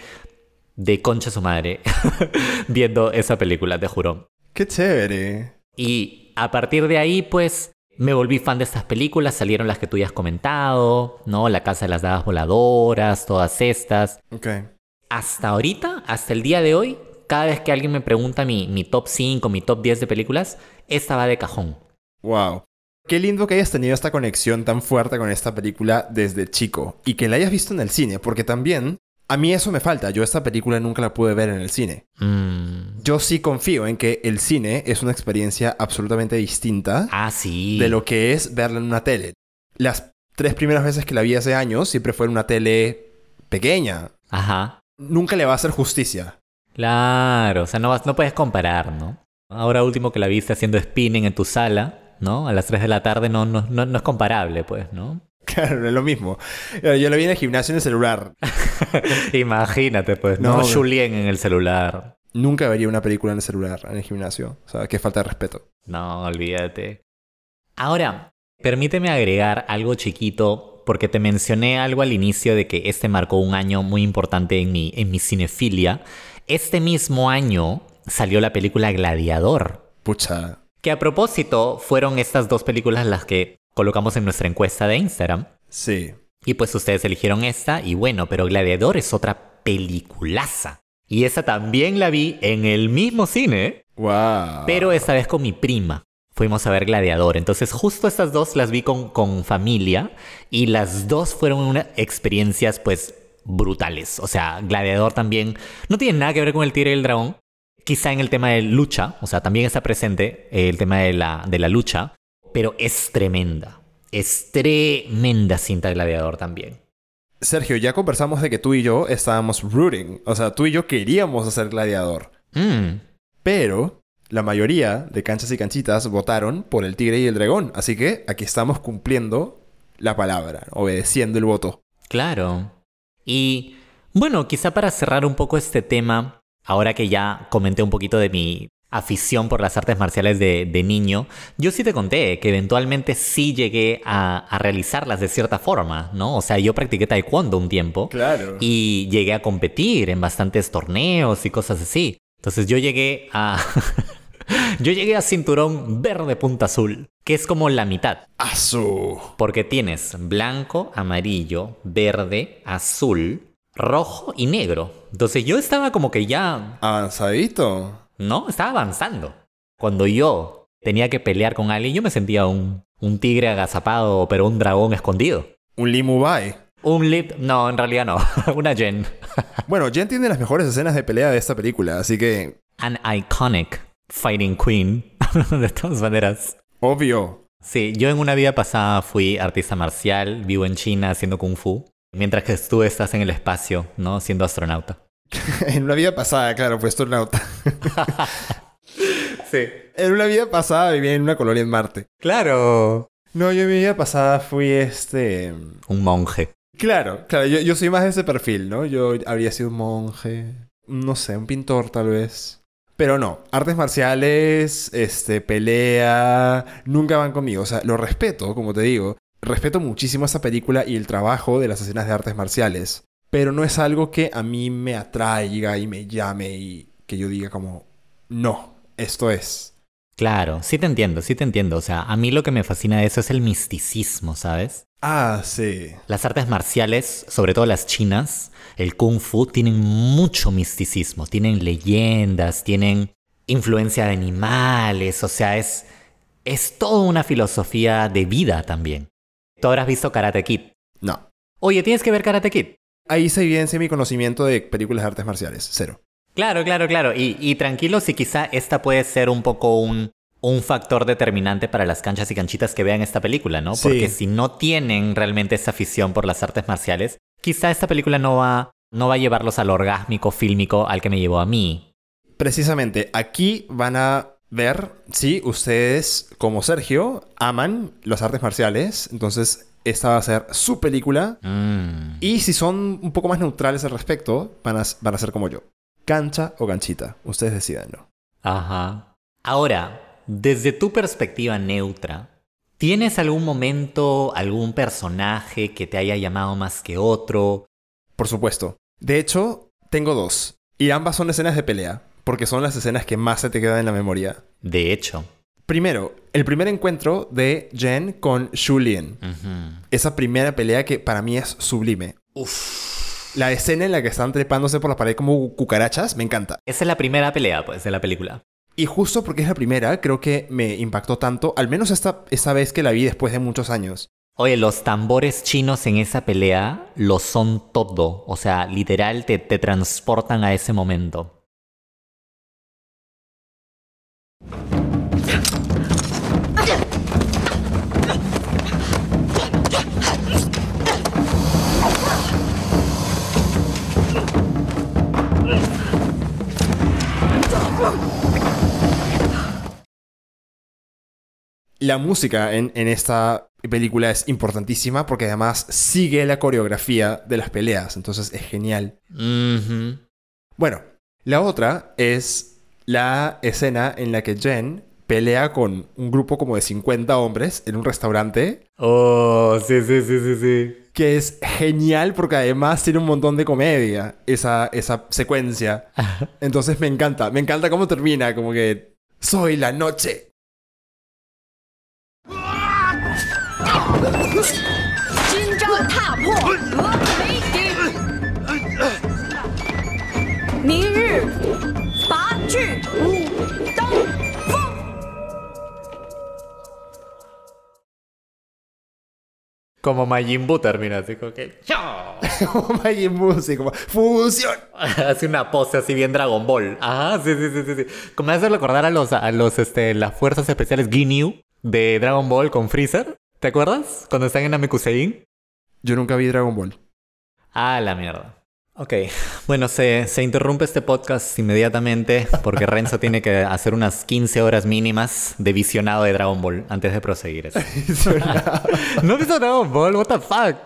de concha su madre viendo esa película, te juro. Qué chévere. Y a partir de ahí, pues, me volví fan de estas películas. Salieron las que tú ya has comentado, ¿no? La Casa de las Dadas Voladoras, todas estas. Ok. hasta ahorita, hasta el día de hoy, cada vez que alguien me pregunta mi, mi top 5, mi top 10 de películas, esta va de cajón. Wow. Qué lindo que hayas tenido esta conexión tan fuerte con esta película desde chico y que la hayas visto en el cine, porque también a mí eso me falta. Yo esta película nunca la pude ver en el cine. Mm. Yo sí confío en que el cine es una experiencia absolutamente distinta Ah, sí. de lo que es verla en una tele. Las tres primeras veces que la vi hace años siempre fue en una tele pequeña. Ajá. Nunca le va a hacer justicia. Claro, o sea, no, vas- no puedes comparar, ¿no? Ahora último que la viste haciendo spinning en tu sala, ¿no? A las 3 de la tarde no, no, no, no es comparable, pues, ¿no? Claro, no es lo mismo. Yo la vi en el gimnasio en el celular. Imagínate, pues, No, ¿no? Julien en el celular. Nunca vería una película en el celular, en el gimnasio. O sea, qué falta de respeto. No, olvídate. Ahora, permíteme agregar algo chiquito porque te mencioné algo al inicio de que este marcó un año muy importante en mi, en mi cinefilia. Este mismo año salió la película Gladiador. Pucha. Que a propósito, fueron estas dos películas las que colocamos en nuestra encuesta de Instagram. Sí. Y pues ustedes eligieron esta, y bueno, pero Gladiador es otra peliculaza. Y esa también la vi en el mismo cine, Wow. pero esta vez con mi prima. Fuimos a ver Gladiador. Entonces, justo estas dos las vi con, con familia y las dos fueron unas experiencias, pues, brutales. O sea, Gladiador también no tiene nada que ver con el Tigre y el Dragón. Quizá en el tema de lucha, o sea, también está presente el tema de la, de la lucha, pero es tremenda. Es tremenda cinta Gladiador también. Sergio, ya conversamos de que tú y yo estábamos rooting. O sea, tú y yo queríamos hacer gladiador. Mm, Pero la mayoría de canchas y canchitas votaron por el tigre y el dragón. Así que aquí estamos cumpliendo la palabra, obedeciendo el voto. Claro. Y bueno, quizá para cerrar un poco este tema, ahora que ya comenté un poquito de mi afición por las artes marciales de, de niño, yo sí te conté que eventualmente sí llegué a, a realizarlas de cierta forma, ¿no? O sea, yo practiqué taekwondo un tiempo Claro. y llegué a competir en bastantes torneos y cosas así. Entonces yo llegué a... yo llegué a cinturón verde punta azul, que es como la mitad. ¡Asu! Porque tienes blanco, amarillo, verde, azul, rojo y negro. Entonces yo estaba como que ya, Avanzadito. ¿no? Estaba avanzando. Cuando yo tenía que pelear con alguien, yo me sentía un, un tigre agazapado, pero un dragón escondido. Un Limubai. Un lip... No, en realidad no. Una Jen. Bueno, Jen tiene las mejores escenas de pelea de esta película, así que, An iconic fighting queen. de todas maneras. obvio. Sí, yo en una vida pasada fui artista marcial, vivo en China haciendo kung fu, mientras que tú estás en el espacio, ¿no? Siendo astronauta. en una vida pasada, claro, fue astronauta. Sí. en una vida pasada vivía en una colonia en Marte. Claro. No, yo en mi vida pasada fui este... Un monje. Claro, claro, yo, yo soy más de ese perfil, ¿no? Yo habría sido un monje, no sé, un pintor tal vez. Pero no, artes marciales, este, pelea, nunca van conmigo. O sea, lo respeto, como te digo. Respeto muchísimo esta película y el trabajo de las escenas de artes marciales. Pero no es algo que a mí me atraiga y me llame y que yo diga como, no, esto es. Claro, sí te entiendo, sí te entiendo. O sea, a mí lo que me fascina de eso es el misticismo, ¿sabes? Ah, sí. Las artes marciales, sobre todo las chinas, el kung fu, tienen mucho misticismo. Tienen leyendas, tienen influencia de animales. O sea, es, es toda una filosofía de vida también. Tú habrás visto Karate Kid. No. Oye, tienes que ver Karate Kid. Ahí se evidencia mi conocimiento de películas de artes marciales, cero. Claro, claro, claro. Y, y tranquilo si quizá esta puede ser un poco un, un factor determinante para las canchas y canchitas que vean esta película, ¿no? Sí. Porque si no tienen realmente esa afición por las artes marciales, quizá esta película no va, no va a llevarlos al orgásmico fílmico al que me llevó a mí. Precisamente, aquí van a ver si ustedes, como Sergio, aman las artes marciales. Entonces, esta va a ser su película. Mm. Y si son un poco más neutrales al respecto, van a, van a ser como yo. Cancha o ganchita. Ustedes decidanlo. Ajá. Ahora, desde tu perspectiva neutra, ¿tienes algún momento, algún personaje que te haya llamado más que otro? Por supuesto. De hecho, tengo dos. Y ambas son escenas de pelea. Porque son las escenas que más se te quedan en la memoria. De hecho. Primero, el primer encuentro de Jen con. Ujú. Esa primera pelea que para mí es sublime. Uf. La escena en la que están trepándose por la pared como cucarachas me encanta. Esa es la primera pelea, pues, de la película. Y justo porque es la primera, creo que me impactó tanto, al menos esta, esta vez que la vi después de muchos años. Oye, los tambores chinos en esa pelea lo son todo. O sea, literal te, te transportan a ese momento. La música en, en esta película es importantísima porque además sigue la coreografía de las peleas, entonces es genial. Bueno, la otra es la escena en la que Jen pelea con un grupo como de 50 hombres en un restaurante. Oh, sí, sí, sí, sí, sí. Que es genial porque además tiene un montón de comedia esa, esa secuencia. Entonces me encanta, me encanta cómo termina, como que soy la noche. 金章踏破，峨眉顶。明日拔去武当风。 Como Majin Buu termina así como que... Como Majin Buu, así como fusión. Hace una pose así bien Dragon Ball. Ajá, sí, sí, sí, sí. sí. Como me hace recordar a los, a los, este, las fuerzas especiales Ginyu de Dragon Ball con Freezer. ¿Te acuerdas? Cuando están en Namekusein. Yo nunca vi Dragon Ball. Ah, la mierda. Ok, bueno, se, se interrumpe este podcast inmediatamente porque Renzo tiene que hacer unas 15 horas mínimas de visionado de Dragon Ball antes de proseguir. eso. ¿No has visto Dragon Ball? What the fuck?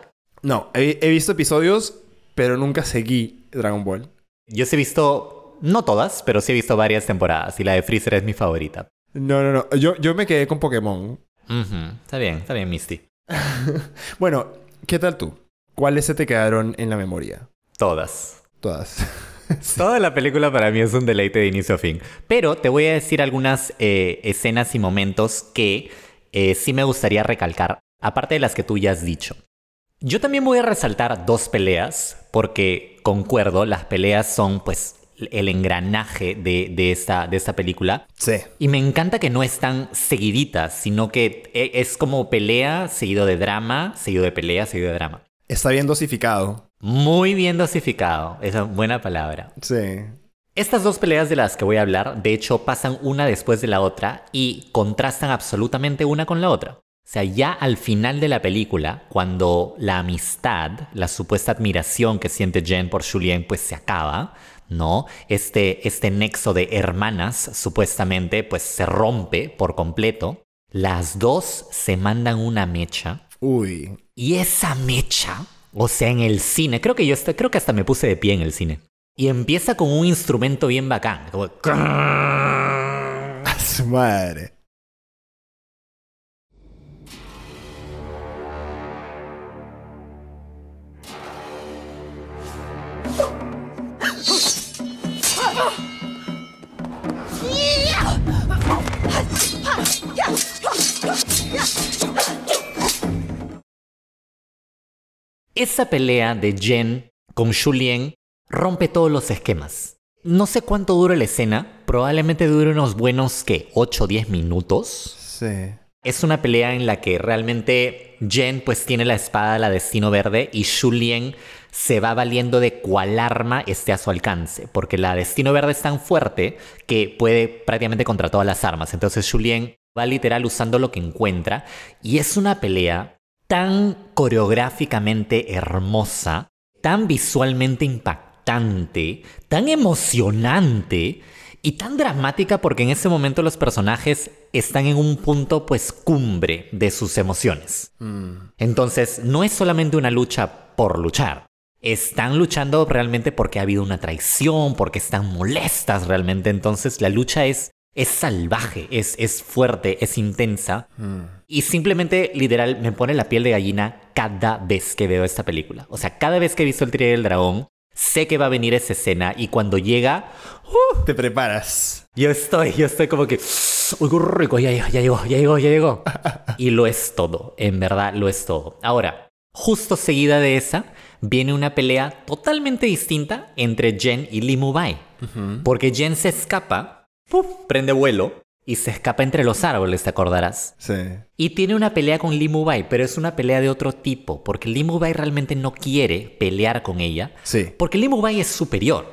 No, he, he visto episodios, pero nunca seguí Dragon Ball. Yo sí he visto, no todas, pero sí he visto varias temporadas y la de Freezer es mi favorita. No, no, no. Yo, yo me quedé con Pokémon. Ujú, Está bien, está bien, Misty. Bueno, ¿qué tal tú? ¿Cuáles se te quedaron en la memoria? Todas. Todas. Toda la película para mí es un deleite de inicio a fin. Pero te voy a decir algunas eh, escenas y momentos que eh, sí me gustaría recalcar, aparte de las que tú ya has dicho. Yo también voy a resaltar dos peleas, porque concuerdo, las peleas son pues el engranaje de, de esta, de esta película. sí. Y me encanta que no están seguiditas, sino que e- es como pelea, seguido de drama, seguido de pelea, seguido de drama. Está bien dosificado. Muy bien dosificado, esa es buena palabra. Sí. Estas dos peleas de las que voy a hablar, de hecho, pasan una después de la otra y contrastan absolutamente una con la otra. O sea, ya al final de la película, cuando la amistad, la supuesta admiración que siente Jen por Julien, pues se acaba, ¿no? Este, este nexo de hermanas, supuestamente, pues se rompe por completo. Las dos se mandan una mecha Uy. y esa mecha, o sea, en el cine, creo que yo hasta, creo que hasta me puse de pie en el cine. Y empieza con un instrumento bien bacán, como A su madre. Esa pelea de Jen con Julien rompe todos los esquemas. No sé cuánto dura la escena, probablemente dure unos buenos, ¿qué? 8 o 10 minutos. Sí. Es una pelea en la que realmente Jen pues tiene la espada, la Destino Verde, y Julien se va valiendo de cuál arma esté a su alcance, porque la Destino Verde es tan fuerte que puede prácticamente contra todas las armas. Entonces Julien va literal usando lo que encuentra, y es una pelea tan coreográficamente hermosa, tan visualmente impactante, tan emocionante y tan dramática porque en ese momento los personajes están en un punto pues cumbre de sus emociones. Entonces no es solamente una lucha por luchar. Están luchando realmente porque ha habido una traición, porque están molestas realmente. Entonces la lucha es, es salvaje, es, es fuerte, es intensa. Y simplemente, literal, me pone la piel de gallina cada vez que veo esta película. O sea, cada vez que he visto el trío del dragón, sé que va a venir esa escena y cuando llega, ¡uh! Te preparas. yo estoy, yo estoy como que, uy, qué rico, ya, llegó, ya llegó, ya llegó, ya llegó. y lo es todo, en verdad lo es todo. Ahora, justo seguida de esa, viene una pelea totalmente distinta entre Jen y Lee Mubai. Porque Jen se escapa, ¡puf! prende vuelo y se escapa entre los árboles, te acordarás. Sí. Y tiene una pelea con Lee Mubai, pero es una pelea de otro tipo, porque Lee Mubai realmente no quiere pelear con ella, Sí. porque Lee Mubai es superior.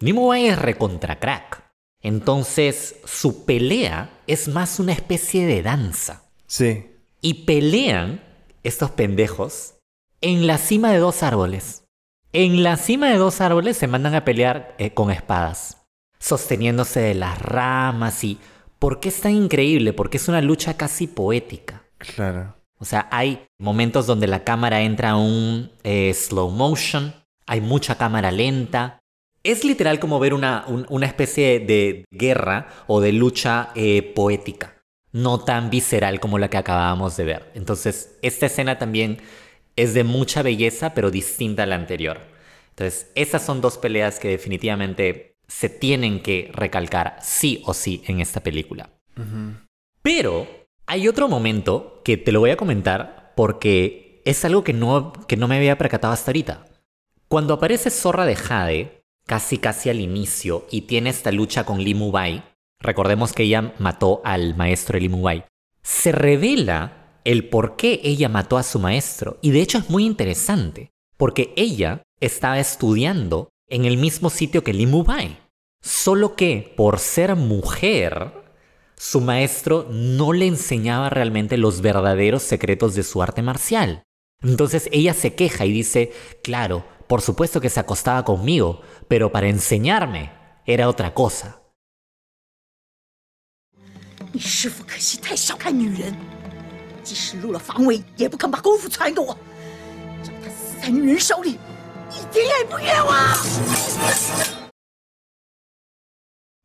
Lee Mubai es recontra crack. Entonces, su pelea es más una especie de danza. Sí. Y pelean estos pendejos en la cima de dos árboles. En la cima de dos árboles se mandan a pelear eh, con espadas, sosteniéndose de las ramas y... ¿Por qué es tan increíble? Porque es una lucha casi poética. Claro. O sea, hay momentos donde la cámara entra a un eh, slow motion, hay mucha cámara lenta, Es literal como ver una, un- una especie de guerra o de lucha eh, poética, no tan visceral como la que acabábamos de ver. Entonces, esta escena también es de mucha belleza, pero distinta a la anterior. Entonces, esas son dos peleas que definitivamente se tienen que recalcar sí o sí en esta película. Pero hay otro momento que te lo voy a comentar porque es algo que no, que no me había percatado hasta ahorita. Cuando aparece Zorra de Jade, casi casi al inicio, y tiene esta lucha con Limu Bai, recordemos que ella mató al maestro Limu Bai, se revela el por qué ella mató a su maestro. Y de hecho es muy interesante, porque ella estaba estudiando en el mismo sitio que Limu Bai. Solo que por ser mujer, su maestro no le enseñaba realmente los verdaderos secretos de su arte marcial. Entonces ella se queja y dice, claro, por supuesto que se acostaba conmigo, pero para enseñarme era otra cosa.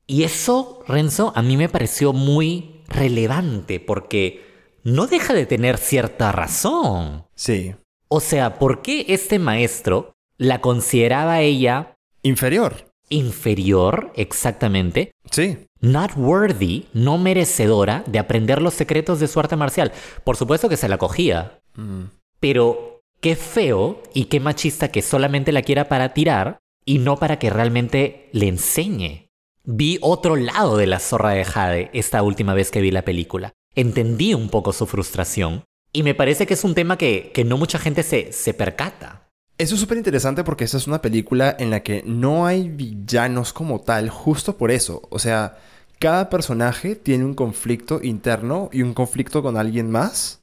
Y eso, Renzo, a mí me pareció muy relevante porque no deja de tener cierta razón. Sí. O sea, ¿por qué este maestro la consideraba ella Inferior. inferior exactamente? Sí. Not worthy, no merecedora de aprender los secretos de su arte marcial. Por supuesto que se la cogía. Mm. Pero qué feo y qué machista que solamente la quiera para tirar y no para que realmente le enseñe. Vi otro lado de la zorra de Jade esta última vez que vi la película. Entendí un poco su frustración y me parece que es un tema que, que no mucha gente se, se percata. Eso es súper interesante porque esta es una película en la que no hay villanos como tal, justo por eso. O sea, cada personaje tiene un conflicto interno y un conflicto con alguien más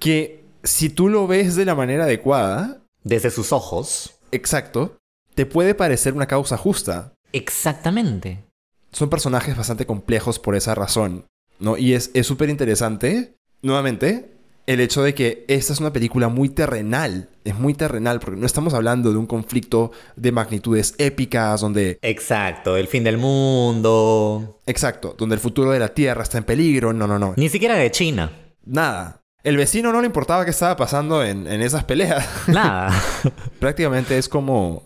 que si tú lo ves de la manera adecuada, Desde sus ojos. exacto, te puede parecer una causa justa. Exactamente. Son personajes bastante complejos por esa razón, ¿no? Y es es súper interesante, nuevamente, el hecho de que esta es una película muy terrenal. Es muy terrenal porque no estamos hablando de un conflicto de magnitudes épicas donde Exacto, el fin del mundo. Exacto, donde el futuro de la Tierra está en peligro. No, no, no. Ni siquiera de China. Nada. El vecino no le importaba qué estaba pasando en, en esas peleas. Nada. Prácticamente es como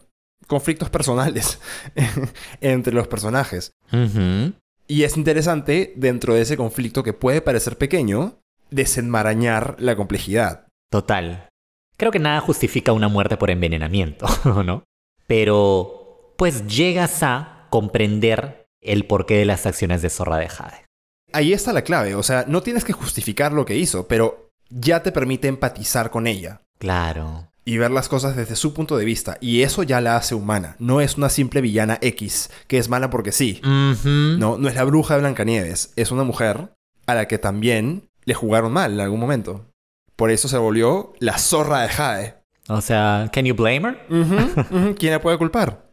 conflictos personales entre los personajes. Y es interesante, dentro de ese conflicto que puede parecer pequeño, desenmarañar la complejidad. Total. Creo que nada justifica una muerte por envenenamiento, ¿no? Pero, pues llegas a comprender el porqué de las acciones de Zorra de Jade. Ahí está la clave. O sea, no tienes que justificar lo que hizo, pero ya te permite empatizar con ella. Claro. y ver las cosas desde su punto de vista. Y eso ya la hace humana. No es una simple villana X, que es mala porque sí. No, no es la bruja de Blancanieves. Es una mujer a la que también le jugaron mal en algún momento. Por eso se volvió la zorra de Jade. O sea, ¿can you blame her? ¿Quién la puede culpar?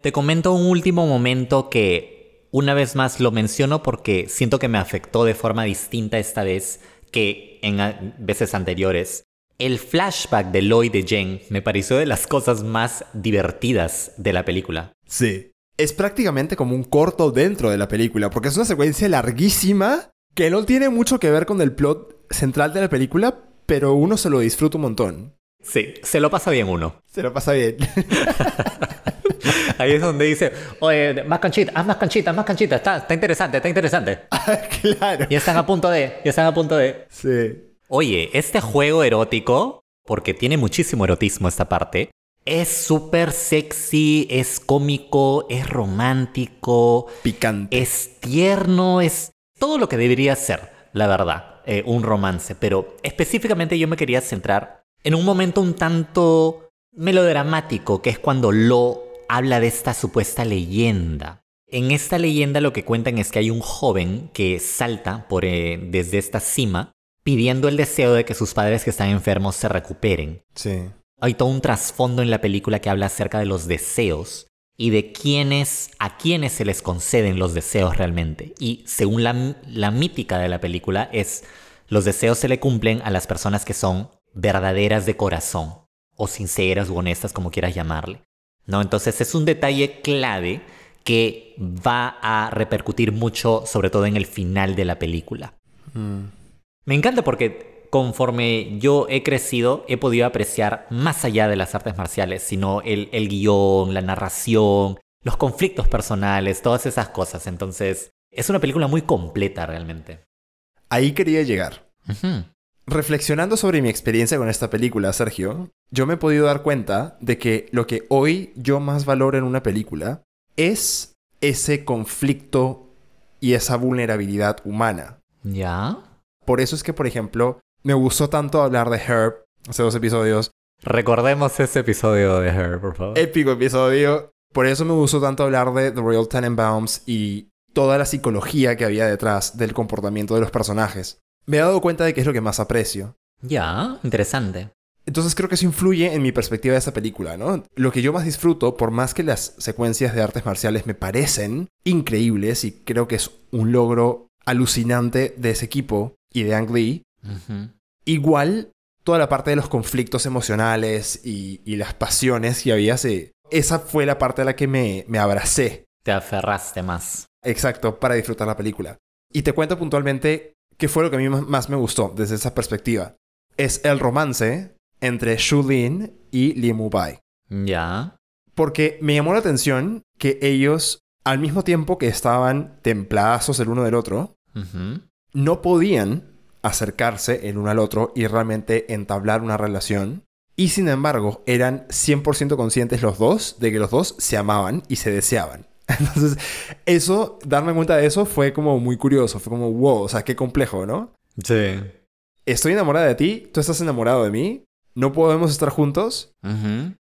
Te comento un último momento que una vez más lo menciono porque siento que me afectó de forma distinta esta vez que en veces anteriores. El flashback de Lloyd de Jen me pareció de las cosas más divertidas de la película. Sí. Es prácticamente como un corto dentro de la película, porque es una secuencia larguísima que no tiene mucho que ver con el plot central de la película, pero uno se lo disfruta un montón. Sí, se lo pasa bien uno. Se lo pasa bien. Ahí es donde dice, oye, más canchita, haz más canchita, más canchita, está, está interesante, está interesante. claro. Ya están a punto de, ya están a punto de. Sí. Oye, este juego erótico, porque tiene muchísimo erotismo esta parte, es súper sexy, es cómico, es romántico, Picante. es tierno, es todo lo que debería ser, la verdad, eh, un romance. Pero específicamente yo me quería centrar en un momento un tanto melodramático, que es cuando Lo habla de esta supuesta leyenda. En esta leyenda lo que cuentan es que hay un joven que salta por, eh, desde esta cima pidiendo el deseo de que sus padres que están enfermos se recuperen. Sí. Hay todo un trasfondo en la película que habla acerca de los deseos y de quiénes, a quiénes se les conceden los deseos realmente. Y según la, la mítica de la película es, los deseos se le cumplen a las personas que son verdaderas de corazón, o sinceras u honestas como quieras llamarle. ¿No? Entonces es un detalle clave que va a repercutir mucho, sobre todo en el final de la película. Me encanta porque conforme yo he crecido, he podido apreciar más allá de las artes marciales, sino el, el guion, la narración, los conflictos personales, todas esas cosas. Entonces, es una película muy completa realmente. Ahí quería llegar. Reflexionando sobre mi experiencia con esta película, Sergio, yo me he podido dar cuenta de que lo que hoy yo más valoro en una película es ese conflicto y esa vulnerabilidad humana. ¿Ya? Por eso es que, por ejemplo, me gustó tanto hablar de Herb hace dos episodios. Recordemos ese episodio de Her, por favor. Épico episodio. Por eso me gustó tanto hablar de The Royal Tenenbaums y toda la psicología que había detrás del comportamiento de los personajes. Me he dado cuenta de que es lo que más aprecio. Ya, interesante. Entonces creo que eso influye en mi perspectiva de esta película, ¿no? Lo que yo más disfruto, por más que las secuencias de artes marciales me parecen increíbles y creo que es un logro alucinante de ese equipo y de Ang Lee, igual toda la parte de los conflictos emocionales y, y las pasiones que había, se- esa fue la parte a la que me, me abracé, Te aferraste más. exacto, para disfrutar la película. Y te cuento puntualmente qué fue lo que a mí más- me gustó desde esa perspectiva. Es el romance entre Shu Lin y Lee Mu-bai. Ya. Porque me llamó la atención que ellos, al mismo tiempo que estaban templadazos el uno del otro, no podían acercarse el uno al otro y realmente entablar una relación. Y sin embargo, eran 100% conscientes los dos de que los dos se amaban y se deseaban. Entonces, eso, darme cuenta de eso fue como muy curioso. Fue como, wow, o sea, qué complejo, ¿no? Sí. Estoy enamorada de ti, tú estás enamorado de mí, no podemos estar juntos,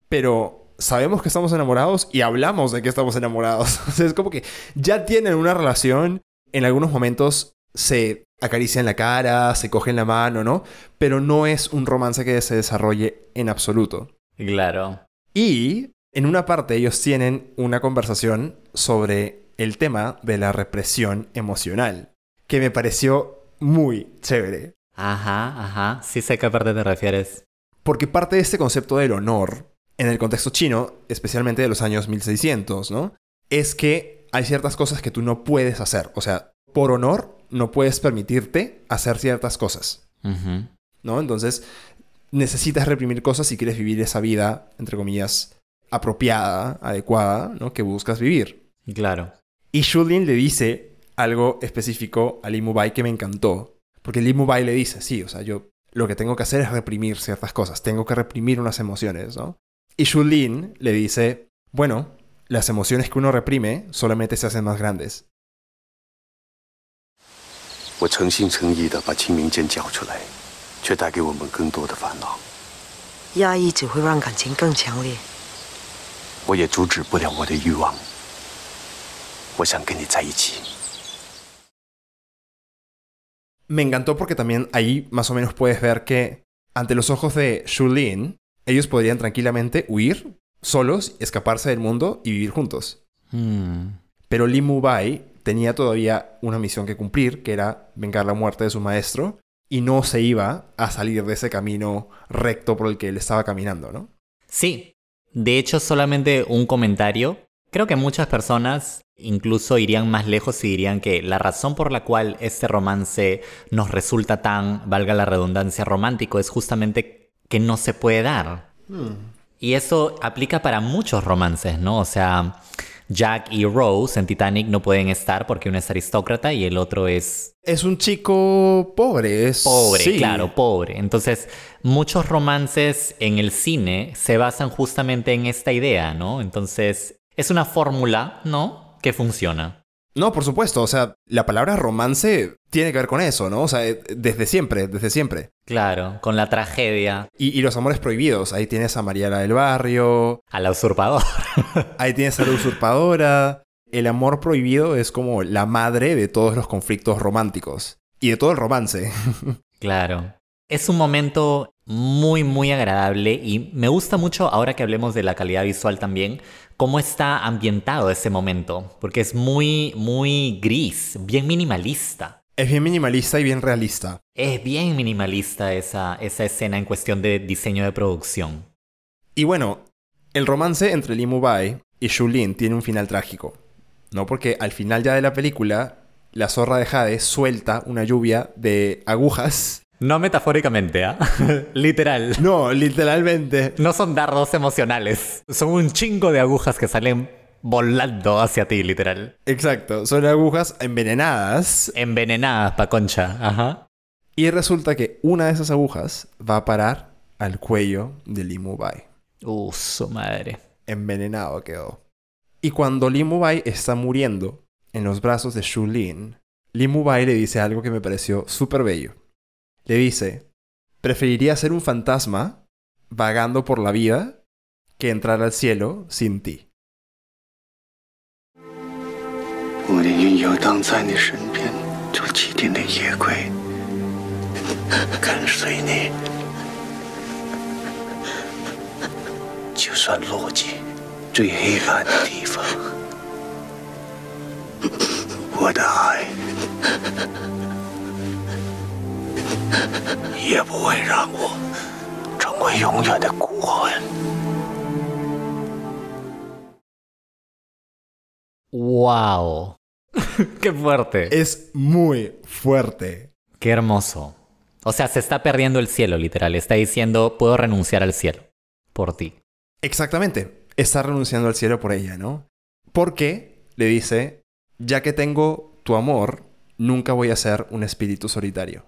pero sabemos que estamos enamorados y hablamos de que estamos enamorados. O sea, es como que ya tienen una relación, en algunos momentos se acarician la cara, se cogen la mano, ¿no? Pero no es un romance que se desarrolle en absoluto. Claro. Y en una parte ellos tienen una conversación sobre el tema de la represión emocional, que me pareció muy chévere. Ajá, ajá. Sí sé a qué parte te refieres. Porque parte de este concepto del honor, en el contexto chino, especialmente de los años 1600, ¿no? Es que hay ciertas cosas que tú no puedes hacer. O sea, por honor, no puedes permitirte hacer ciertas cosas. ¿no? Entonces, necesitas reprimir cosas si quieres vivir esa vida, entre comillas, apropiada, adecuada, ¿no? Que buscas vivir. Claro. Y Shulin le dice algo específico a Lee Mubai que me encantó. Porque Lee Mubai le dice, sí, o sea, yo lo que tengo que hacer es reprimir ciertas cosas, tengo que reprimir unas emociones, ¿no? Y Shulin le dice, bueno, las emociones que uno reprime solamente se hacen más grandes. 我诚心诚意的把清明剑交出来，却带给我们更多的烦恼。压抑只会让感情更强烈。我也阻止不了我的欲望。我想跟你在一起。 Me encantó porque también ahí más o menos puedes ver que ante los ojos de Shulin, ellos podrían tranquilamente huir solos, escaparse del mundo y vivir juntos. Mm. Pero Lee Mubai tenía todavía una misión que cumplir, que era vengar la muerte de su maestro, y no se iba a salir de ese camino recto por el que él estaba caminando, ¿no? Sí. De hecho, solamente un comentario. Creo que muchas personas incluso irían más lejos y dirían que la razón por la cual este romance nos resulta tan, valga la redundancia, romántico es justamente que no se puede dar. Y eso aplica para muchos romances, ¿no? O sea, Jack y Rose en Titanic no pueden estar porque uno es aristócrata y el otro es Es un chico pobre, es... pobre, sí. claro, pobre. Entonces, muchos romances en el cine se basan justamente en esta idea, ¿no? Entonces, es una fórmula, ¿no? Que funciona. No, por supuesto, o sea, la palabra romance tiene que ver con eso, ¿no? O sea, eh, desde siempre, desde siempre. Claro, con la tragedia Y, y los amores prohibidos, ahí tienes a Mariela del Barrio, a la usurpadora. ahí tienes a la usurpadora. El amor prohibido es como la madre de todos los conflictos románticos y de todo el romance. Claro. Es un momento muy, muy agradable y me gusta mucho, ahora que hablemos de la calidad visual también, cómo está ambientado ese momento, porque es muy, muy gris, bien minimalista. Es bien minimalista y bien realista. Es bien minimalista esa, esa escena en cuestión de diseño de producción. Y bueno, El romance entre Lee Mubai y Shulin tiene un final trágico. ¿No? Porque al final ya de la película, la zorra de Jade suelta una lluvia de agujas. No metafóricamente, ¿ah? Literal. No, literalmente. No son dardos emocionales. Son un chingo de agujas que salen volando hacia ti, literal. Exacto, son agujas envenenadas. Envenenadas, pa' concha. Ajá. Y resulta que una de esas agujas va a parar al cuello de Lee Mubai. Uh, su madre. Envenenado quedó. Y cuando Lee Mubai está muriendo en los brazos de Shu Lin, Lee Mubai le dice algo que me pareció súper bello. Le dice, preferiría ser un fantasma vagando por la vida que entrar al cielo sin ti. 也不会让我成为永远的孤魂。 ¡Wow! ¡Qué fuerte! Es muy fuerte. ¡Qué hermoso! O sea, se está perdiendo el cielo, literal. Está diciendo, puedo renunciar al cielo. Por ti. Exactamente. Está renunciando al cielo por ella, ¿no? Porque le dice, ya que tengo tu amor, nunca voy a ser un espíritu solitario.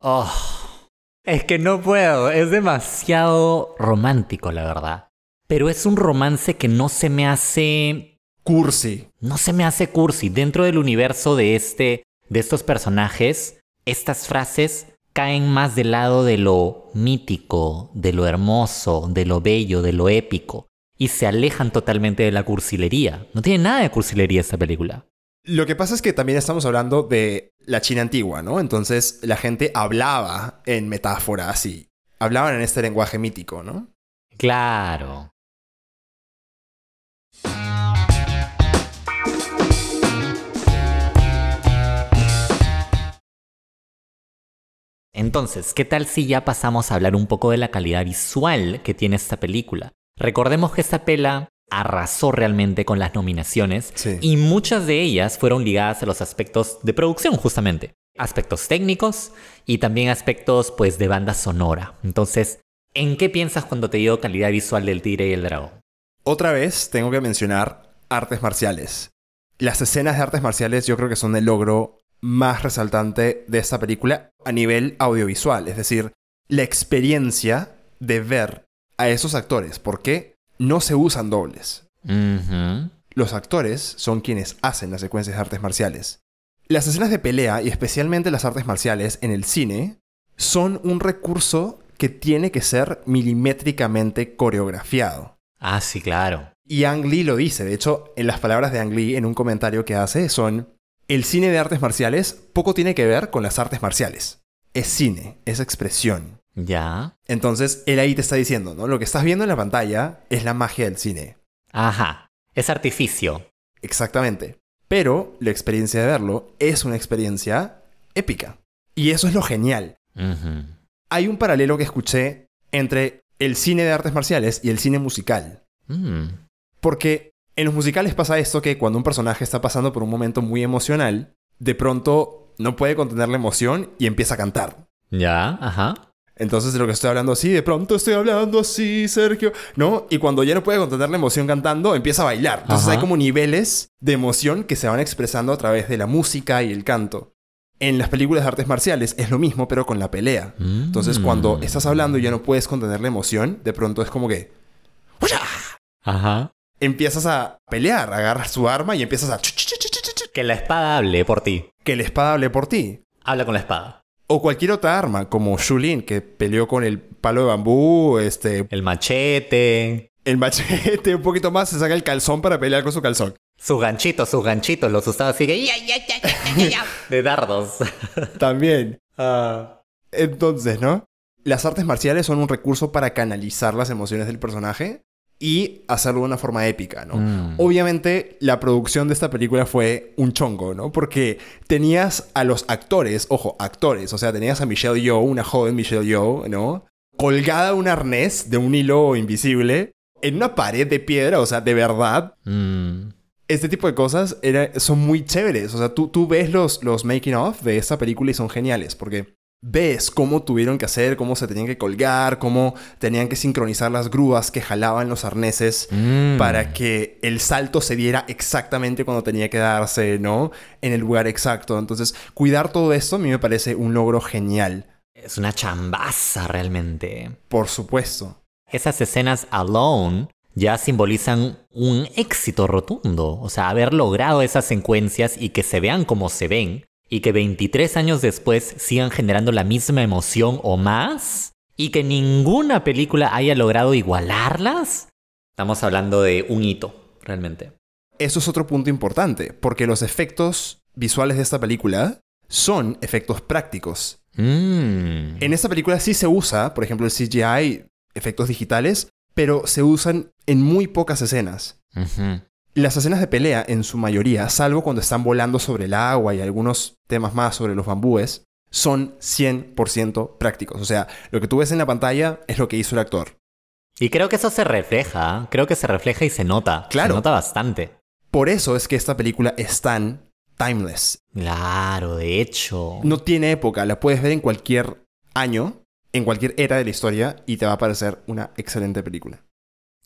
Oh, es que no puedo. Es demasiado romántico, la verdad. Pero es un romance que no se me hace Cursi. no se me hace cursi. Dentro del universo de este, de estos personajes, estas frases caen más del lado de lo mítico, de lo hermoso, de lo bello, de lo épico. Y se alejan totalmente de la cursilería. No tiene nada de cursilería esta película. Lo que pasa es que también estamos hablando de la China antigua, ¿no? Entonces la gente hablaba en metáforas y hablaban en este lenguaje mítico, ¿no? Claro. Entonces, ¿qué tal si ya pasamos a hablar un poco de la calidad visual que tiene esta película? Recordemos que esta pela arrasó realmente con las nominaciones Sí. y muchas de ellas fueron ligadas a los aspectos de producción justamente. Aspectos técnicos y también aspectos pues de banda sonora. Entonces, ¿en qué piensas cuando te digo calidad visual del tigre y el dragón? Otra vez tengo que mencionar artes marciales. Las escenas de artes marciales yo creo que son el logro más resaltante de esta película a nivel audiovisual. Es decir, la experiencia de ver a esos actores. Porque no se usan dobles. Los actores son quienes hacen las secuencias de artes marciales. Las escenas de pelea y especialmente las artes marciales en el cine son un recurso que tiene que ser milimétricamente coreografiado. Ah, sí, claro. Y Ang Lee lo dice, de hecho, en las palabras de Ang Lee en un comentario que hace son, el cine de artes marciales poco tiene que ver con las artes marciales. Es cine, es expresión. Ya. Entonces, él ahí te está diciendo, ¿no? Lo que estás viendo en la pantalla es la magia del cine. Ajá. Es artificio. Exactamente. Pero la experiencia de verlo es una experiencia épica. Y eso es lo genial. Hay un paralelo que escuché entre el cine de artes marciales y el cine musical. Mm. Porque en los musicales pasa esto que cuando un personaje está pasando por un momento muy emocional, de pronto no puede contener la emoción y empieza a cantar. Ya, ajá. Entonces de lo que estoy hablando así, de pronto estoy hablando así, Sergio, ¿no? Y cuando ya no puede contener la emoción cantando, empieza a bailar. Entonces Ajá. hay como niveles de emoción que se van expresando a través de la música y el canto. En las películas de artes marciales es lo mismo, pero con la pelea. Entonces Mm. cuando estás hablando y ya no puedes contener la emoción, de pronto es como que Ajá. empiezas a pelear, agarras su arma y empiezas a... Que la espada hable por ti. Que la espada hable por ti. Habla con la espada. O cualquier otra arma, como Shulin, que peleó con el palo de bambú, este, El machete. el machete, un poquito más, se saca el calzón para pelear con su calzón. Sus ganchitos, sus ganchitos. Los usaba así que... De dardos. También. Entonces, ¿no? Las artes marciales son un recurso para canalizar las emociones del personaje y hacerlo de una forma épica, ¿no? Mm. Obviamente, la producción de esta película fue un chongo, ¿no? Porque tenías a los actores, ojo, actores, o sea, tenías a Michelle Yeoh, una joven Michelle Yeoh, ¿no? Colgada a un arnés de un hilo invisible, en una pared de piedra, o sea, de verdad. Mm. Este tipo de cosas era- son muy chéveres. O sea, tú, tú ves los, los making of de esta película y son geniales porque ves cómo tuvieron que hacer, cómo se tenían que colgar, cómo tenían que sincronizar las grúas que jalaban los arneses Mm. para que el salto se diera exactamente cuando tenía que darse, ¿no? En el lugar exacto. Entonces, cuidar todo esto a mí me parece un logro genial. Es una chambaza realmente. Por supuesto. Esas escenas alone ya simbolizan un éxito rotundo. O sea, haber logrado esas secuencias y que se vean como se ven y que 23 años después sigan generando la misma emoción o más y que ninguna película haya logrado igualarlas. Estamos hablando de un hito, realmente. Eso es otro punto importante, porque los efectos visuales de esta película son efectos prácticos. Mm. En esta película sí se usa, por ejemplo, el CGI, efectos digitales, pero se usan en muy pocas escenas. Las escenas de pelea, en su mayoría, salvo cuando están volando sobre el agua y algunos temas más sobre los bambúes, son 100% prácticos. O sea, lo que tú ves en la pantalla es lo que hizo el actor. Y creo que eso se refleja, creo que se refleja y se nota. Claro. Se nota bastante. Por eso es que esta película es tan timeless. Claro, de hecho. No tiene época, la puedes ver en cualquier año, en cualquier era de la historia y te va a parecer una excelente película.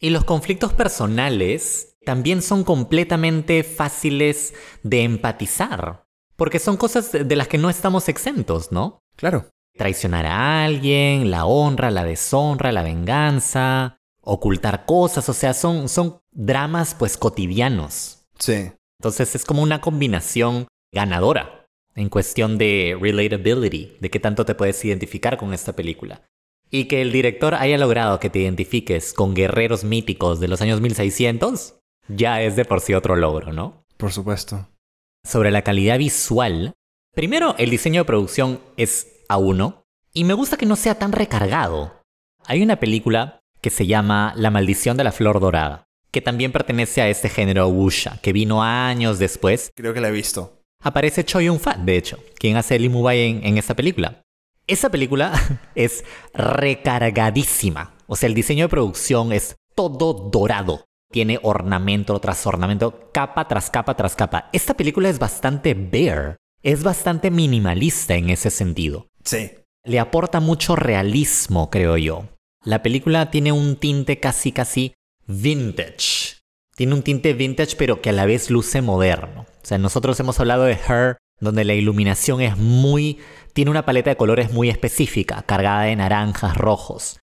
Y los conflictos personales también son completamente fáciles de empatizar. Porque son cosas de las que no estamos exentos, ¿no? Claro. Traicionar a alguien, la honra, la deshonra, la venganza, ocultar cosas, o sea, son, son dramas pues cotidianos. Sí. Entonces es como una combinación ganadora en cuestión de relatability, de qué tanto te puedes identificar con esta película. Y que el director haya logrado que te identifiques con guerreros míticos de los años 1600, ya es de por sí otro logro, ¿no? Por supuesto. Sobre la calidad visual, primero el diseño de producción es A1 y me gusta que no sea tan recargado. Hay una película que se llama La maldición de la flor dorada, que también pertenece a este género wuxia, que vino años después Creo que la he visto. Aparece Choi Yun-fat, de hecho, quien hace Lee Mubai en, en esta película. Esa película es recargadísima. O sea, el diseño de producción es todo dorado. Tiene ornamento tras ornamento, capa tras capa tras capa. Esta película es bastante bare. Es bastante minimalista en ese sentido. Sí. Le aporta mucho realismo, creo yo. La película tiene un tinte casi casi vintage. Tiene un tinte vintage pero que a la vez luce moderno. O sea, nosotros hemos hablado de Her, donde la iluminación es muy... tiene una paleta de colores muy específica, cargada de naranjas, rojos.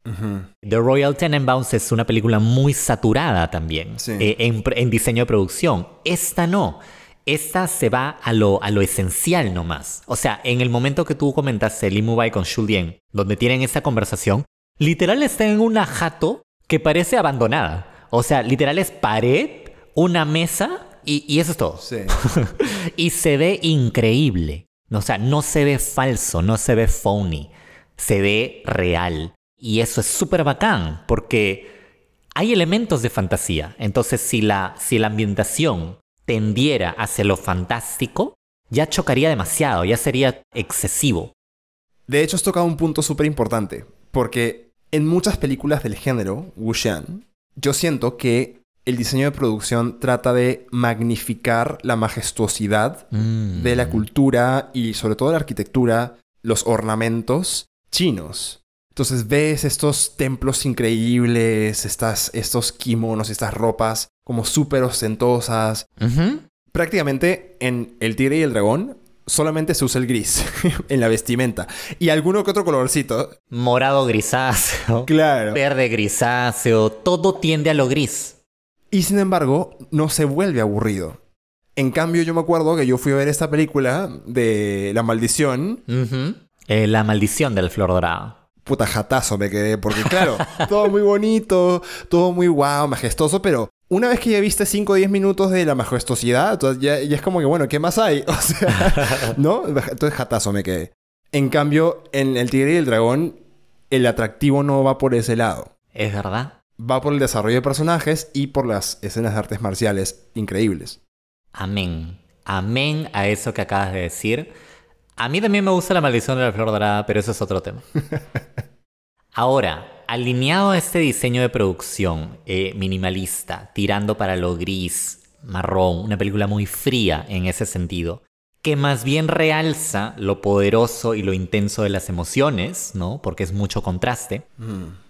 The Royal Tenenbaums es una película muy saturada también Sí. eh, en, en diseño de producción. Esta no. Esta se va a lo, a lo esencial nomás. O sea, en el momento que tú comentaste Lee Mubai con Julien, donde tienen esta conversación, literal está en una jato que parece abandonada. O sea, literal es pared, una mesa y, y eso es todo. Sí. y se ve increíble. O sea, no se ve falso, no se ve phony, se ve real. Y eso es súper bacán, porque hay elementos de fantasía. Entonces, si la, si la ambientación tendiera hacia lo fantástico, ya chocaría demasiado, ya sería excesivo. De hecho, has tocado un punto súper importante, porque en muchas películas del género, wuxian, yo siento que el diseño de producción trata de magnificar la majestuosidad Mm. de la cultura y sobre todo la arquitectura, los ornamentos chinos. Entonces ves estos templos increíbles, estas, estos kimonos, estas ropas como súper ostentosas. Prácticamente en El Tigre y el Dragón solamente se usa el gris en la vestimenta y alguno que otro colorcito. Morado grisáceo, Claro. verde grisáceo, todo tiende a lo gris. Y sin embargo, no se vuelve aburrido. En cambio, yo me acuerdo que yo fui a ver esta película de La Maldición. Eh, la maldición del flor dorada. Puta jatazo me quedé, porque claro, todo muy bonito, todo muy guau, majestuoso, pero una vez que ya viste 5 o 10 minutos de la majestuosidad, ya, ya es como que, bueno, ¿qué más hay? O sea, ¿no? Entonces jatazo me quedé. En cambio, en El Tigre y el Dragón, el atractivo no va por ese lado. ¿Es verdad? Va por el desarrollo de personajes y por las escenas de artes marciales increíbles. Amén. Amén a eso que acabas de decir. A mí también me gusta la maldición de la flor dorada, pero eso es otro tema. Ahora, alineado a este diseño de producción eh, minimalista, tirando para lo gris, marrón, una película muy fría en ese sentido, que más bien realza lo poderoso y lo intenso de las emociones, ¿no? Porque es mucho contraste.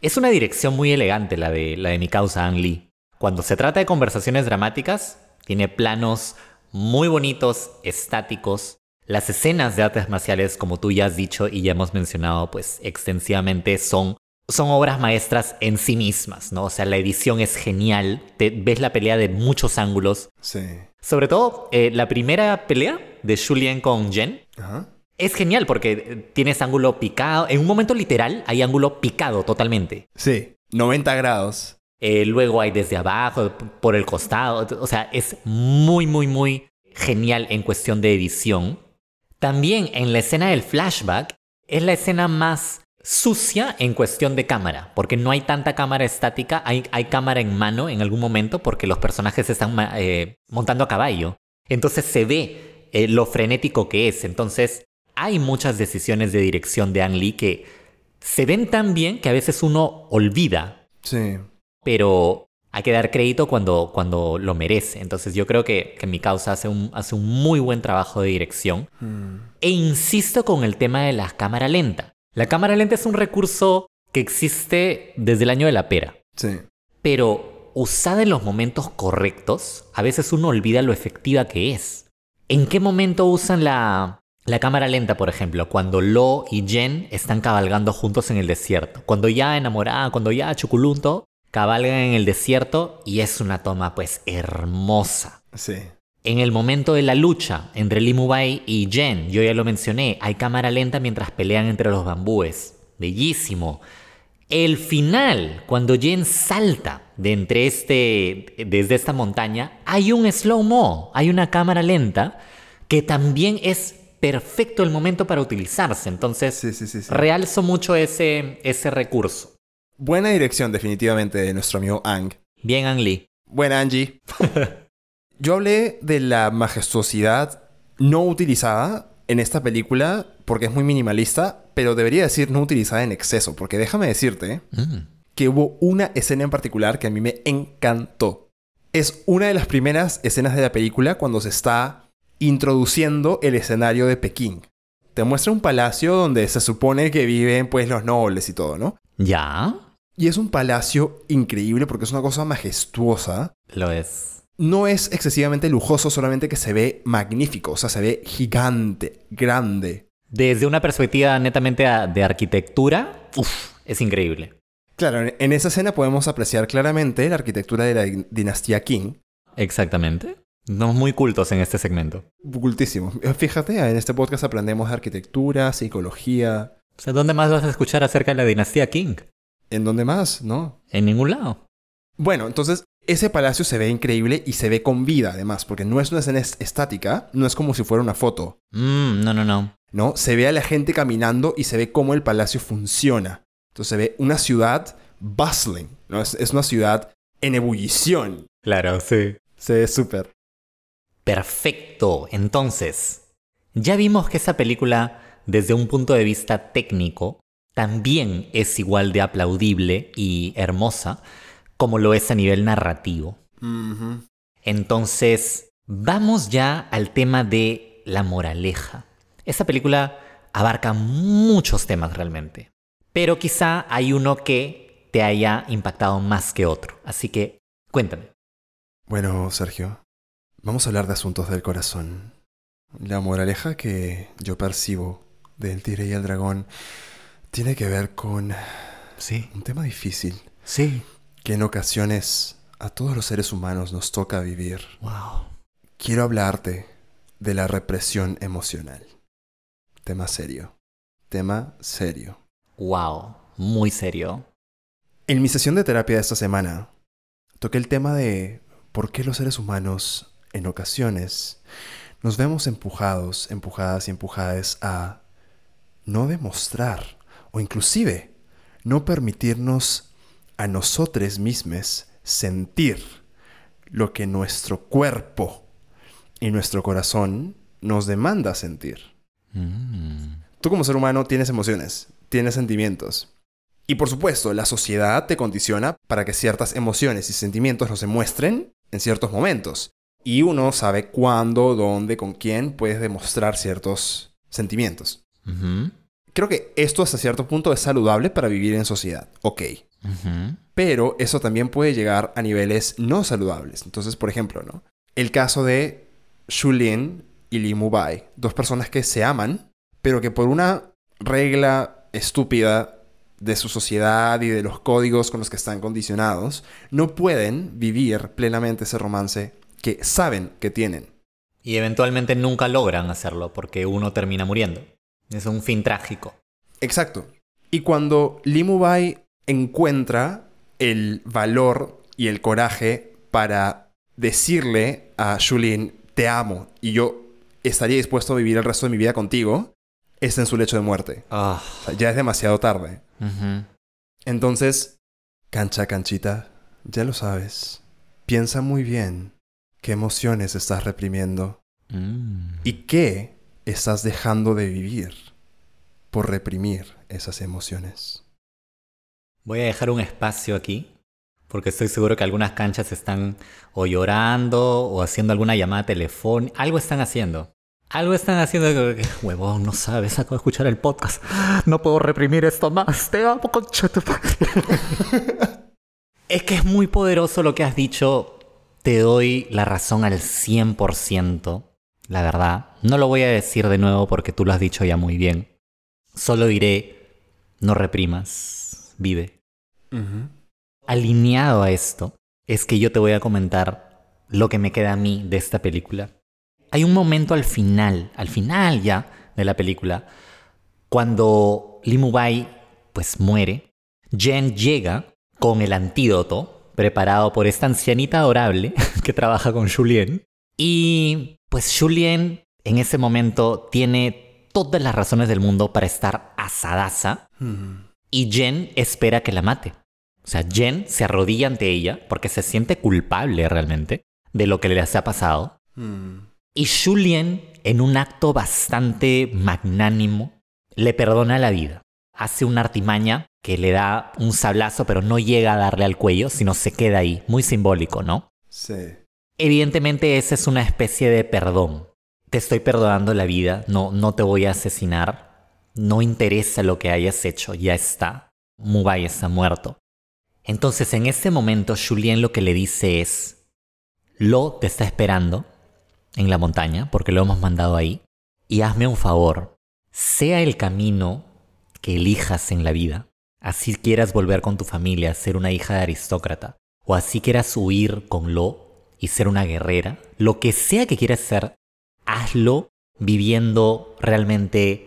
Es una dirección muy elegante la de, la de mi causa Ang Lee. Cuando se trata de conversaciones dramáticas, tiene planos muy bonitos, estáticos. Las escenas de artes marciales, como tú ya has dicho y ya hemos mencionado, pues extensivamente son, son obras maestras en sí mismas, ¿no? O sea, la edición es genial, te, ves la pelea de muchos ángulos. Sí. Sobre todo, eh, la primera pelea de Julien con Jen Ajá. es genial porque eh, tienes ángulo picado. En un momento literal hay ángulo picado totalmente. Sí. 90 grados. Eh, luego hay desde abajo, por el costado. O sea, es muy, muy, muy genial en cuestión de edición. También en la escena del flashback es la escena más sucia en cuestión de cámara, porque no hay tanta cámara estática, hay, hay cámara en mano en algún momento porque los personajes se están eh, montando a caballo. Entonces se ve eh, lo frenético que es. Entonces hay muchas decisiones de dirección de Ang Lee que se ven tan bien que a veces uno olvida Sí. pero hay que dar crédito cuando, cuando lo merece. Entonces yo creo que, que mi causa hace un, hace un muy buen trabajo de dirección. E insisto con el tema de la cámara lenta. La cámara lenta es un recurso que existe desde el año de la pera, Sí. pero usada en los momentos correctos, a veces uno olvida lo efectiva que es. ¿En qué momento usan la, la cámara lenta, por ejemplo? Cuando Lo y Jen están cabalgando juntos en el desierto. Cuando ya enamorada, cuando ya chuculunto, cabalgan en el desierto y es una toma pues hermosa. Sí. En el momento de la lucha entre Lee Mubai y Jen, yo ya lo mencioné, hay cámara lenta mientras pelean entre los bambúes. Bellísimo. El final, cuando Jen salta de entre este, desde esta montaña, hay un slow-mo, hay una cámara lenta que también es perfecto el momento para utilizarse. Entonces, Sí, sí, sí, sí. realzo mucho ese, ese recurso. Buena dirección, definitivamente, de nuestro amigo Ang. Bien, Ang Lee. Buena, Angie. Yo hablé de la majestuosidad no utilizada en esta película porque es muy minimalista, pero debería decir no utilizada en exceso, porque déjame decirte Mm. que hubo una escena en particular que a mí me encantó. Es una de las primeras escenas de la película cuando se está introduciendo el escenario de Pekín. Te muestra un palacio donde se supone que viven pues los nobles y todo, ¿no? ¿Ya? Y es un palacio increíble porque es una cosa majestuosa. Lo es. No es excesivamente lujoso, solamente que se ve magnífico, o sea, se ve gigante, grande. Desde una perspectiva netamente de arquitectura, uf, es increíble. Claro, en- esa escena podemos apreciar claramente la arquitectura de la din- dinastía Qing. Exactamente. Somos muy cultos en este segmento. Cultísimo. Fíjate, en este podcast aprendemos de arquitectura, psicología. O sea, ¿dónde más vas a escuchar acerca de la dinastía King? ¿En dónde más? ¿No? En ningún lado. Bueno, entonces ese palacio se ve increíble y se ve con vida además, porque no es una escena es- estática, no es como si fuera una foto, Mm, no, no, no. ¿no? Se ve a la gente caminando y se ve cómo el palacio funciona. Entonces se ve una ciudad bustling, ¿no? Es, es una ciudad en ebullición. Claro, sí. Se ve súper. Perfecto. Entonces, ya vimos que esa película, desde un punto de vista técnico, también es igual de aplaudible y hermosa como lo es a nivel narrativo. Entonces, vamos ya al tema de la moraleja. Esta película abarca muchos temas realmente, pero quizá hay uno que te haya impactado más que otro. Así que, cuéntame. Bueno, Sergio, vamos a hablar de asuntos del corazón. La moraleja que yo percibo del tigre y el dragón tiene que ver con Sí, un tema difícil sí. Que en ocasiones a todos los seres humanos nos toca vivir. Wow. Quiero hablarte de la represión emocional. Tema serio. Tema serio. Wow. Muy serio. En mi sesión de terapia de esta semana, toqué el tema de por qué los seres humanos, en ocasiones, nos vemos empujados, empujadas y empujadas a no demostrar o inclusive no permitirnos a nosotros mismos sentir lo que nuestro cuerpo y nuestro corazón nos demanda sentir. Mm. Tú como ser humano tienes emociones, tienes sentimientos. Y por supuesto, la sociedad te condiciona para que ciertas emociones y sentimientos no se muestren en ciertos momentos. Y uno sabe cuándo, dónde, con quién puedes demostrar ciertos sentimientos. Creo que esto hasta cierto punto es saludable para vivir en sociedad. Ok. Pero eso también puede llegar a niveles no saludables. Entonces, por ejemplo, ¿no? El caso de Shulin y Li Mubai, dos personas que se aman, pero que por una regla estúpida de su sociedad y de los códigos con los que están condicionados, no pueden vivir plenamente ese romance que saben que tienen. Y eventualmente nunca logran hacerlo porque uno termina muriendo. Es un fin trágico. Exacto. Y cuando Li Mubai encuentra el valor y el coraje para decirle a Shulin, te amo y yo estaría dispuesto a vivir el resto de mi vida contigo, está en su lecho de muerte. Ah, O sea, ya es demasiado tarde. Entonces, cancha, canchita, ya lo sabes. Piensa muy bien qué emociones estás reprimiendo Mm. y qué estás dejando de vivir por reprimir esas emociones. Voy a dejar un espacio aquí porque estoy seguro que algunas canchas están o llorando o haciendo alguna llamada telefónica. Algo están haciendo. Algo están haciendo que, huevón, no sabes, acabo de escuchar el podcast. No puedo reprimir esto más. Te amo, concha tu. Es que es muy poderoso lo que has dicho. Te doy la razón al 100%. La verdad. No lo voy a decir de nuevo porque tú lo has dicho ya muy bien. Solo diré, no reprimas, vive. Alineado a esto, es que yo te voy a comentar lo que me queda a mí de esta película. Hay un momento al final, al final ya de la película, cuando Limubai pues muere, Jen llega con el antídoto preparado por esta ancianita adorable que trabaja con Julien. Y pues Julien en ese momento tiene todas las razones del mundo para estar asadaza y Jen espera que la mate. O sea, Jen se arrodilla ante ella porque se siente culpable realmente de lo que le ha pasado. Y Julien, en un acto bastante magnánimo, le perdona la vida. Hace una artimaña que le da un sablazo, pero no llega a darle al cuello, sino se queda ahí. Muy simbólico, ¿no? Sí. Evidentemente esa es una especie de perdón. Te estoy perdonando la vida, no, no te voy a asesinar, no interesa lo que hayas hecho, ya está. Mubai está muerto. Entonces en ese momento Julien lo que le dice es, Lo te está esperando en la montaña, porque lo hemos mandado ahí, y hazme un favor, sea el camino que elijas en la vida, así quieras volver con tu familia, ser una hija de aristócrata, o así quieras huir con Lo y ser una guerrera, lo que sea que quieras ser, hazlo viviendo realmente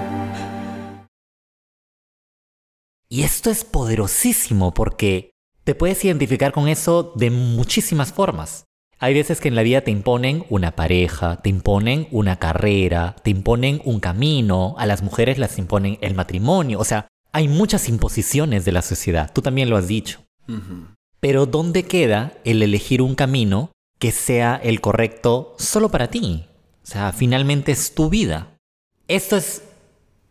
Y esto es poderosísimo porque te puedes identificar con eso de muchísimas formas. Hay veces que en la vida te imponen una pareja, te imponen una carrera, te imponen un camino, a las mujeres las imponen el matrimonio, o sea, hay muchas imposiciones de la sociedad, tú también lo has dicho. Pero ¿dónde queda el elegir un camino que sea el correcto solo para ti? O sea, finalmente es tu vida. Esto es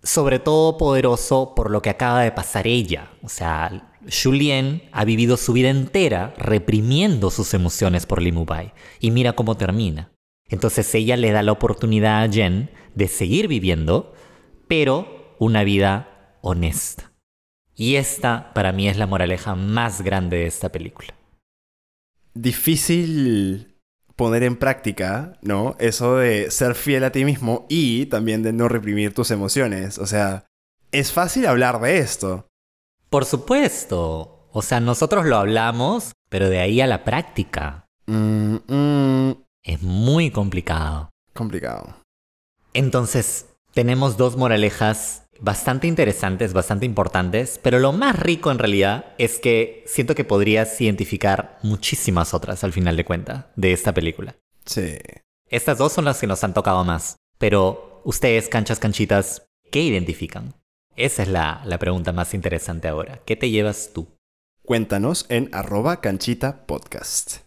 sobre todo poderoso por lo que acaba de pasar ella. O sea, Julien ha vivido su vida entera reprimiendo sus emociones por Limubai. Y mira cómo termina. Entonces ella le da la oportunidad a Jen de seguir viviendo, pero una vida honesta. Y esta para mí es la moraleja más grande de esta película. Difícil poner en práctica, ¿no? Eso de ser fiel a ti mismo y también de no reprimir tus emociones. O sea, es fácil hablar de esto. Por supuesto. O sea, nosotros lo hablamos, pero de ahí a la práctica Mm, mm, es muy complicado. complicado. Entonces, tenemos dos moralejas bastante interesantes, bastante importantes, pero lo más rico en realidad es que siento que podrías identificar muchísimas otras al final de cuentas de esta película. Sí. Estas dos son las que nos han tocado más, pero ustedes, canchas canchitas, ¿qué identifican? Esa es la, la pregunta más interesante ahora. ¿Qué te llevas tú? Cuéntanos en arroba canchita podcast.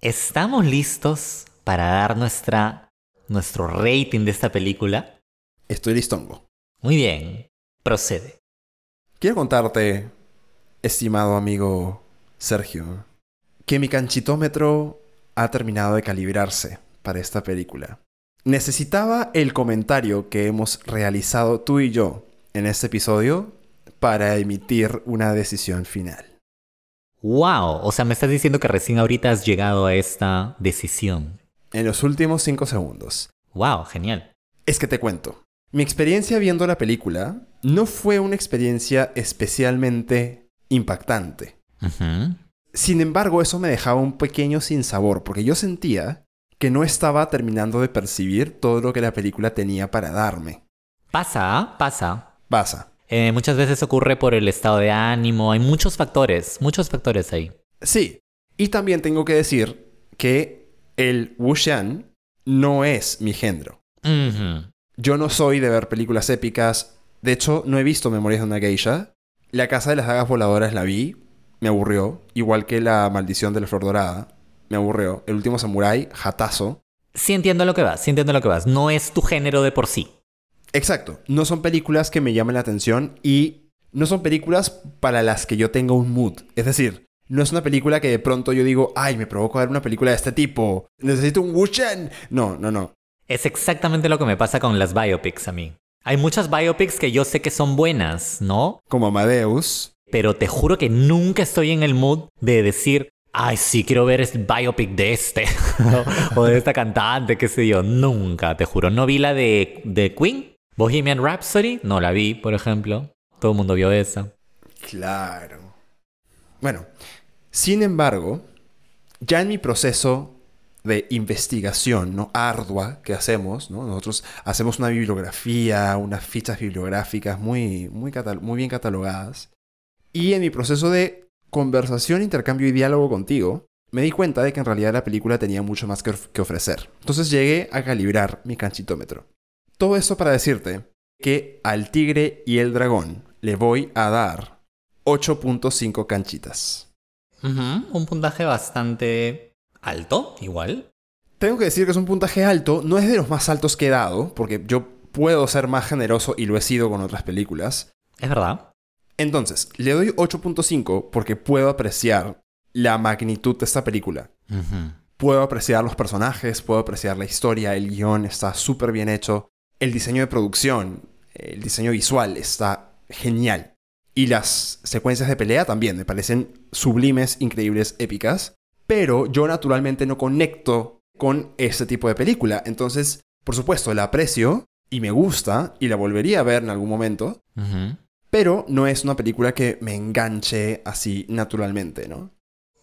¿Estamos listos para dar nuestra, nuestro rating de esta película? Estoy listongo. Muy bien, procede. Quiero contarte, estimado amigo Sergio, que mi canchitómetro ha terminado de calibrarse para esta película. Necesitaba el comentario que hemos realizado tú y yo en este episodio para emitir una decisión final. Wow, o sea, me estás diciendo que recién ahorita has llegado a esta decisión. En los últimos 5 segundos. Wow, genial. Es que te cuento. Mi experiencia viendo la película no fue una experiencia especialmente impactante. Sin embargo, eso me dejaba un pequeño sinsabor, porque yo sentía que no estaba terminando de percibir todo lo que la película tenía para darme. Pasa, pasa. Pasa. Eh, muchas veces ocurre por el estado de ánimo, hay muchos factores, muchos factores ahí. Sí. Y también tengo que decir que el wuxian no es mi género. Yo no soy de ver películas épicas. De hecho, no he visto Memorias de una Geisha. La Casa de las Dagas Voladoras la vi. Me aburrió. Igual que La Maldición de la Flor Dorada. Me aburrió. El último Samurai, jatazo. Sí entiendo lo que vas, sí entiendo lo que vas. No es tu género de por sí. Exacto. No son películas que me llamen la atención y no son películas para las que yo tenga un mood. Es decir, no es una película que de pronto yo digo, ay, me provoca ver una película de este tipo. Necesito un wuxian. No, no, no. Es exactamente lo que me pasa con las biopics a mí. Hay muchas biopics que yo sé que son buenas, ¿no? Como Amadeus. Pero te juro que nunca estoy en el mood de decir, ay, sí, quiero ver este biopic de este. o de esta cantante, qué sé yo. Nunca, te juro. No vi la de, de Queen, Bohemian Rhapsody. No la vi, por ejemplo. Todo el mundo vio esa. Claro. Bueno, sin embargo, ya en mi proceso de investigación ¿no? ardua que hacemos, ¿no? nosotros hacemos una bibliografía, unas fichas bibliográficas muy, muy, muy bien catalogadas, y en mi proceso de conversación, intercambio y diálogo contigo, me di cuenta de que en realidad la película tenía mucho más que, of- que ofrecer. Entonces llegué a calibrar mi canchitómetro. Todo esto para decirte que al tigre y el dragón le voy a dar 8.5 canchitas. Ujú, Un puntaje bastante alto, igual. Tengo que decir que es un puntaje alto, no es de los más altos que he dado, porque yo puedo ser más generoso y lo he sido con otras películas. Es verdad. Entonces, le doy 8.5 porque puedo apreciar la magnitud de esta película. Puedo apreciar los personajes, puedo apreciar la historia, el guion está súper bien hecho, el diseño de producción, el diseño visual está genial. Y las secuencias de pelea también me parecen sublimes, increíbles, épicas. Pero yo naturalmente no conecto con este tipo de película. Entonces, por supuesto, la aprecio y me gusta y la volvería a ver en algún momento. Pero no es una película que me enganche así naturalmente, ¿no?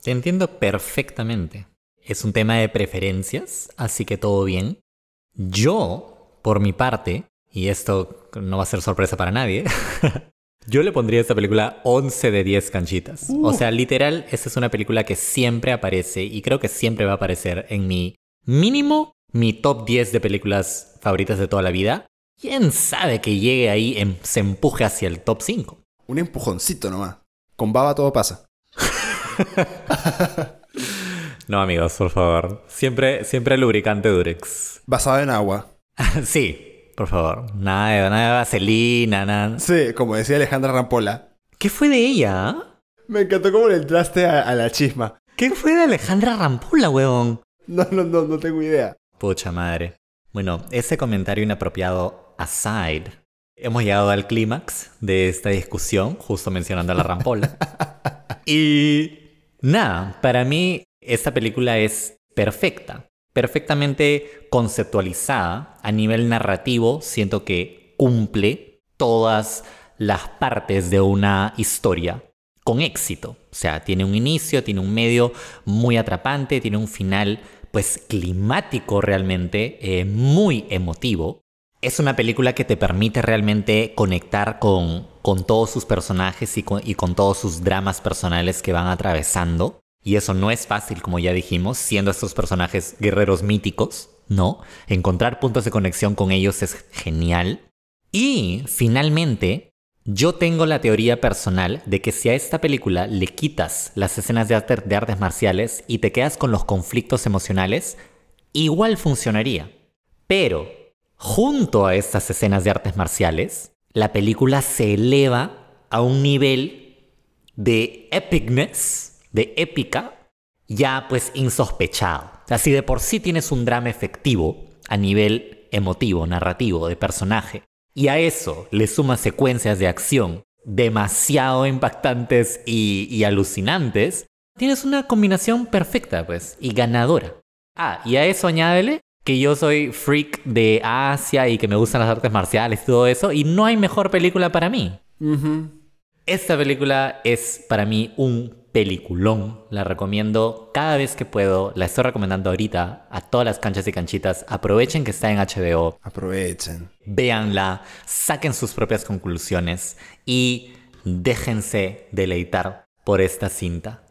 Te entiendo perfectamente. Es un tema de preferencias, así que todo bien. Yo, por mi parte, y esto no va a ser sorpresa para nadie, yo le pondría a esta película 11 de 10 canchitas. O sea, literal, esta es una película que siempre aparece y creo que siempre va a aparecer en mi mínimo, mi top 10 de películas favoritas de toda la vida. ¿Quién sabe que llegue ahí, em- se empuje hacia el top 5? Un empujoncito nomás. Con baba todo pasa. No, amigos, por favor. Siempre, siempre lubricante Durex. Basado en agua. sí, por favor. Nada de, nada de vaselina, nada. Sí, como decía Alejandra Rampola. ¿Qué fue de ella? Me encantó cómo le entraste a, a la chisma. ¿Qué fue de Alejandra Rampula, huevón? No, no, no, no tengo idea. Pucha madre. Bueno, ese comentario inapropiado aside, hemos llegado al clímax de esta discusión, justo mencionando a la rampola. y nada, para mí esta película es perfecta, perfectamente conceptualizada a nivel narrativo, siento que cumple todas las partes de una historia con éxito. O sea, tiene un inicio, tiene un medio muy atrapante, tiene un final pues climático realmente, eh, muy emotivo. Es una película que te permite realmente conectar con, con todos sus personajes y con, y con todos sus dramas personales que van atravesando. Y eso no es fácil, como ya dijimos, siendo estos personajes guerreros míticos, ¿no? Encontrar puntos de conexión con ellos es genial. Y finalmente, yo tengo la teoría personal de que si a esta película le quitas las escenas de, arte- de artes marciales y te quedas con los conflictos emocionales, igual funcionaría. Pero, junto a estas escenas de artes marciales, la película se eleva a un nivel de epicness, de épica, ya pues insospechado. O sea, si de por sí tienes un drama efectivo a nivel emotivo, narrativo, de personaje, y a eso le sumas secuencias de acción demasiado impactantes y, y alucinantes, tienes una combinación perfecta, pues, y ganadora. Ah, y a eso añádele que yo soy freak de Asia y que me gustan las artes marciales y todo eso, y no hay mejor película para mí. Esta película es para mí un peliculón. La recomiendo cada vez que puedo. La estoy recomendando ahorita a todas las canchas y canchitas. Aprovechen que está en HBO. Aprovechen. Véanla, saquen sus propias conclusiones y déjense deleitar por esta cinta.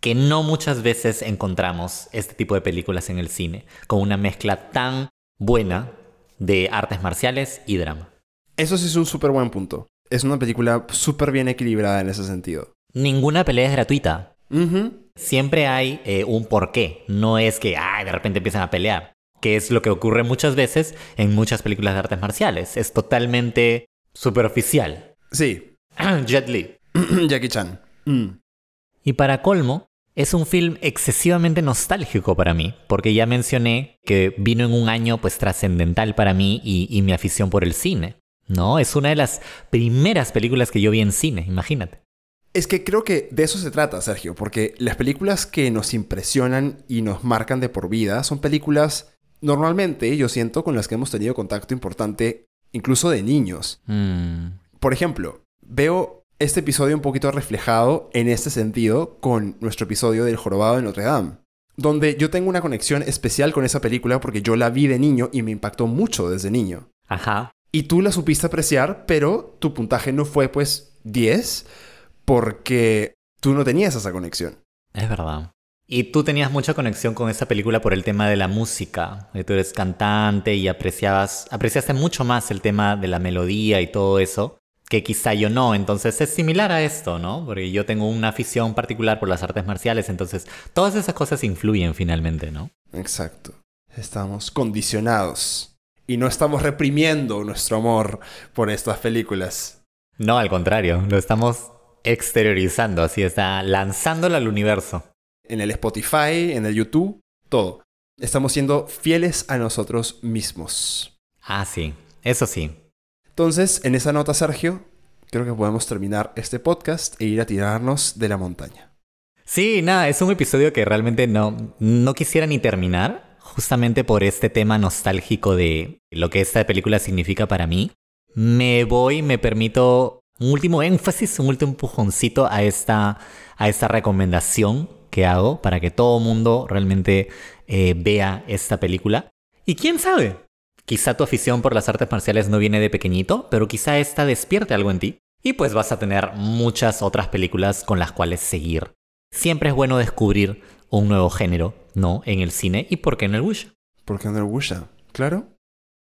Que no muchas veces encontramos este tipo de películas en el cine, con una mezcla tan buena de artes marciales y drama. Eso sí es un súper buen punto. Es una película súper bien equilibrada en ese sentido. Ninguna pelea es gratuita. Siempre hay eh, un porqué. No es que ay, de repente empiezan a pelear. Que es lo que ocurre muchas veces en muchas películas de artes marciales. Es totalmente superficial. Sí. Jet Li. Jackie Chan. Mm. Y para colmo, es un film excesivamente nostálgico para mí, porque ya mencioné que vino en un año pues trascendental para mí y, y mi afición por el cine. No, es una de las primeras películas que yo vi en cine, imagínate. Es que creo que de eso se trata, Sergio, porque las películas que nos impresionan y nos marcan de por vida son películas, normalmente yo siento, con las que hemos tenido contacto importante, incluso de niños. Mm, Por ejemplo, veo este episodio un poquito reflejado en este sentido con nuestro episodio del Jorobado de Notre Dame, donde yo tengo una conexión especial con esa película porque yo la vi de niño y me impactó mucho desde niño. Ajá. Y tú la supiste apreciar, pero tu puntaje no fue pues 10 porque tú no tenías esa conexión. Es verdad. Y tú tenías mucha conexión con esa película por el tema de la música. Tú eres cantante y apreciabas, apreciaste mucho más el tema de la melodía y todo eso, que quizá yo no. Entonces es similar a esto, ¿no? Porque yo tengo una afición particular por las artes marciales, entonces todas esas cosas influyen finalmente, ¿no? Exacto. Estamos condicionados y no estamos reprimiendo nuestro amor por estas películas. No, al contrario, lo estamos exteriorizando, así está, lanzándolo al universo. En el Spotify, en el YouTube, todo. Estamos siendo fieles a nosotros mismos. Ah, sí, eso sí. Entonces, en esa nota, Sergio, creo que podemos terminar este podcast e ir a tirarnos de la montaña. Sí, nada, es un episodio que realmente no, no quisiera ni terminar, justamente por este tema nostálgico de lo que esta película significa para mí. Me voy, me permito un último énfasis, un último empujoncito a esta, a esta recomendación que hago para que todo mundo realmente eh, vea esta película. Y quién sabe, quizá tu afición por las artes marciales no viene de pequeñito, pero quizá esta despierte algo en ti. Y pues vas a tener muchas otras películas con las cuales seguir. Siempre es bueno descubrir un nuevo género, ¿no? En el cine y por qué en el wuxia. ¿Por qué no le gusta? ¿Claro?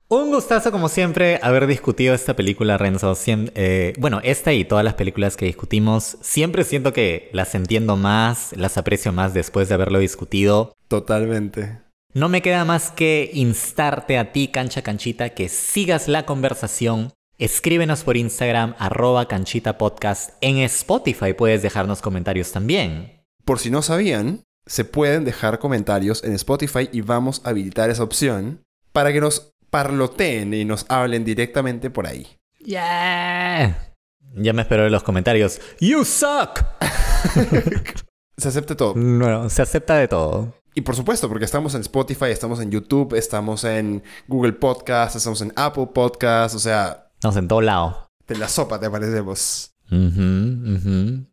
Un gustazo, como siempre, haber discutido esta película, Renzo. Siem- eh, bueno, esta y todas las películas que discutimos, siempre siento que las entiendo más, las aprecio más después de haberlo discutido. Totalmente. No me queda más que instarte a ti, cancha canchita, que sigas la conversación. Escríbenos por Instagram, arroba canchita podcast. En Spotify puedes dejarnos comentarios también. Por si no sabían, se pueden dejar comentarios en Spotify y vamos a habilitar esa opción para que nos parloteen y nos hablen directamente por ahí. Yeah. Ya me espero en los comentarios. You suck. Se acepte todo. Bueno, se acepta de todo. Y por supuesto, porque estamos en Spotify, estamos en YouTube, estamos en Google Podcast, estamos en Apple Podcast, o sea, Estamos en todo lado. de la sopa te aparecemos. Ujú.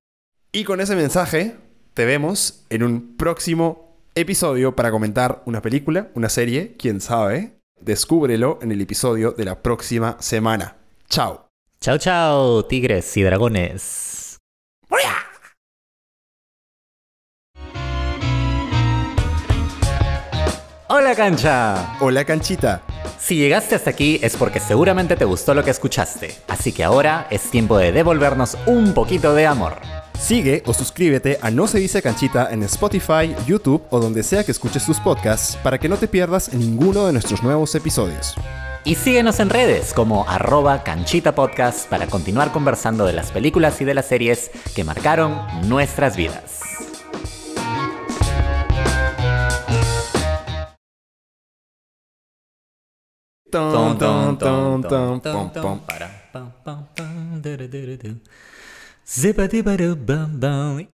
Y con ese mensaje, te vemos en un próximo episodio para comentar una película, una serie, quién sabe. Descúbrelo en el episodio de la próxima semana. Chao. Chao, chao, tigres y dragones. Hola cancha. Hola canchita. Si llegaste hasta aquí es porque seguramente te gustó lo que escuchaste, así que ahora es tiempo de devolvernos un poquito de amor. Sigue o suscríbete a No se dice canchita en Spotify, YouTube o donde sea que escuches tus podcasts para que no te pierdas ninguno de nuestros nuevos episodios. Y síguenos en redes como arroba canchita podcast para continuar conversando de las películas y de las series que marcaron nuestras vidas. Zebadibadubambam.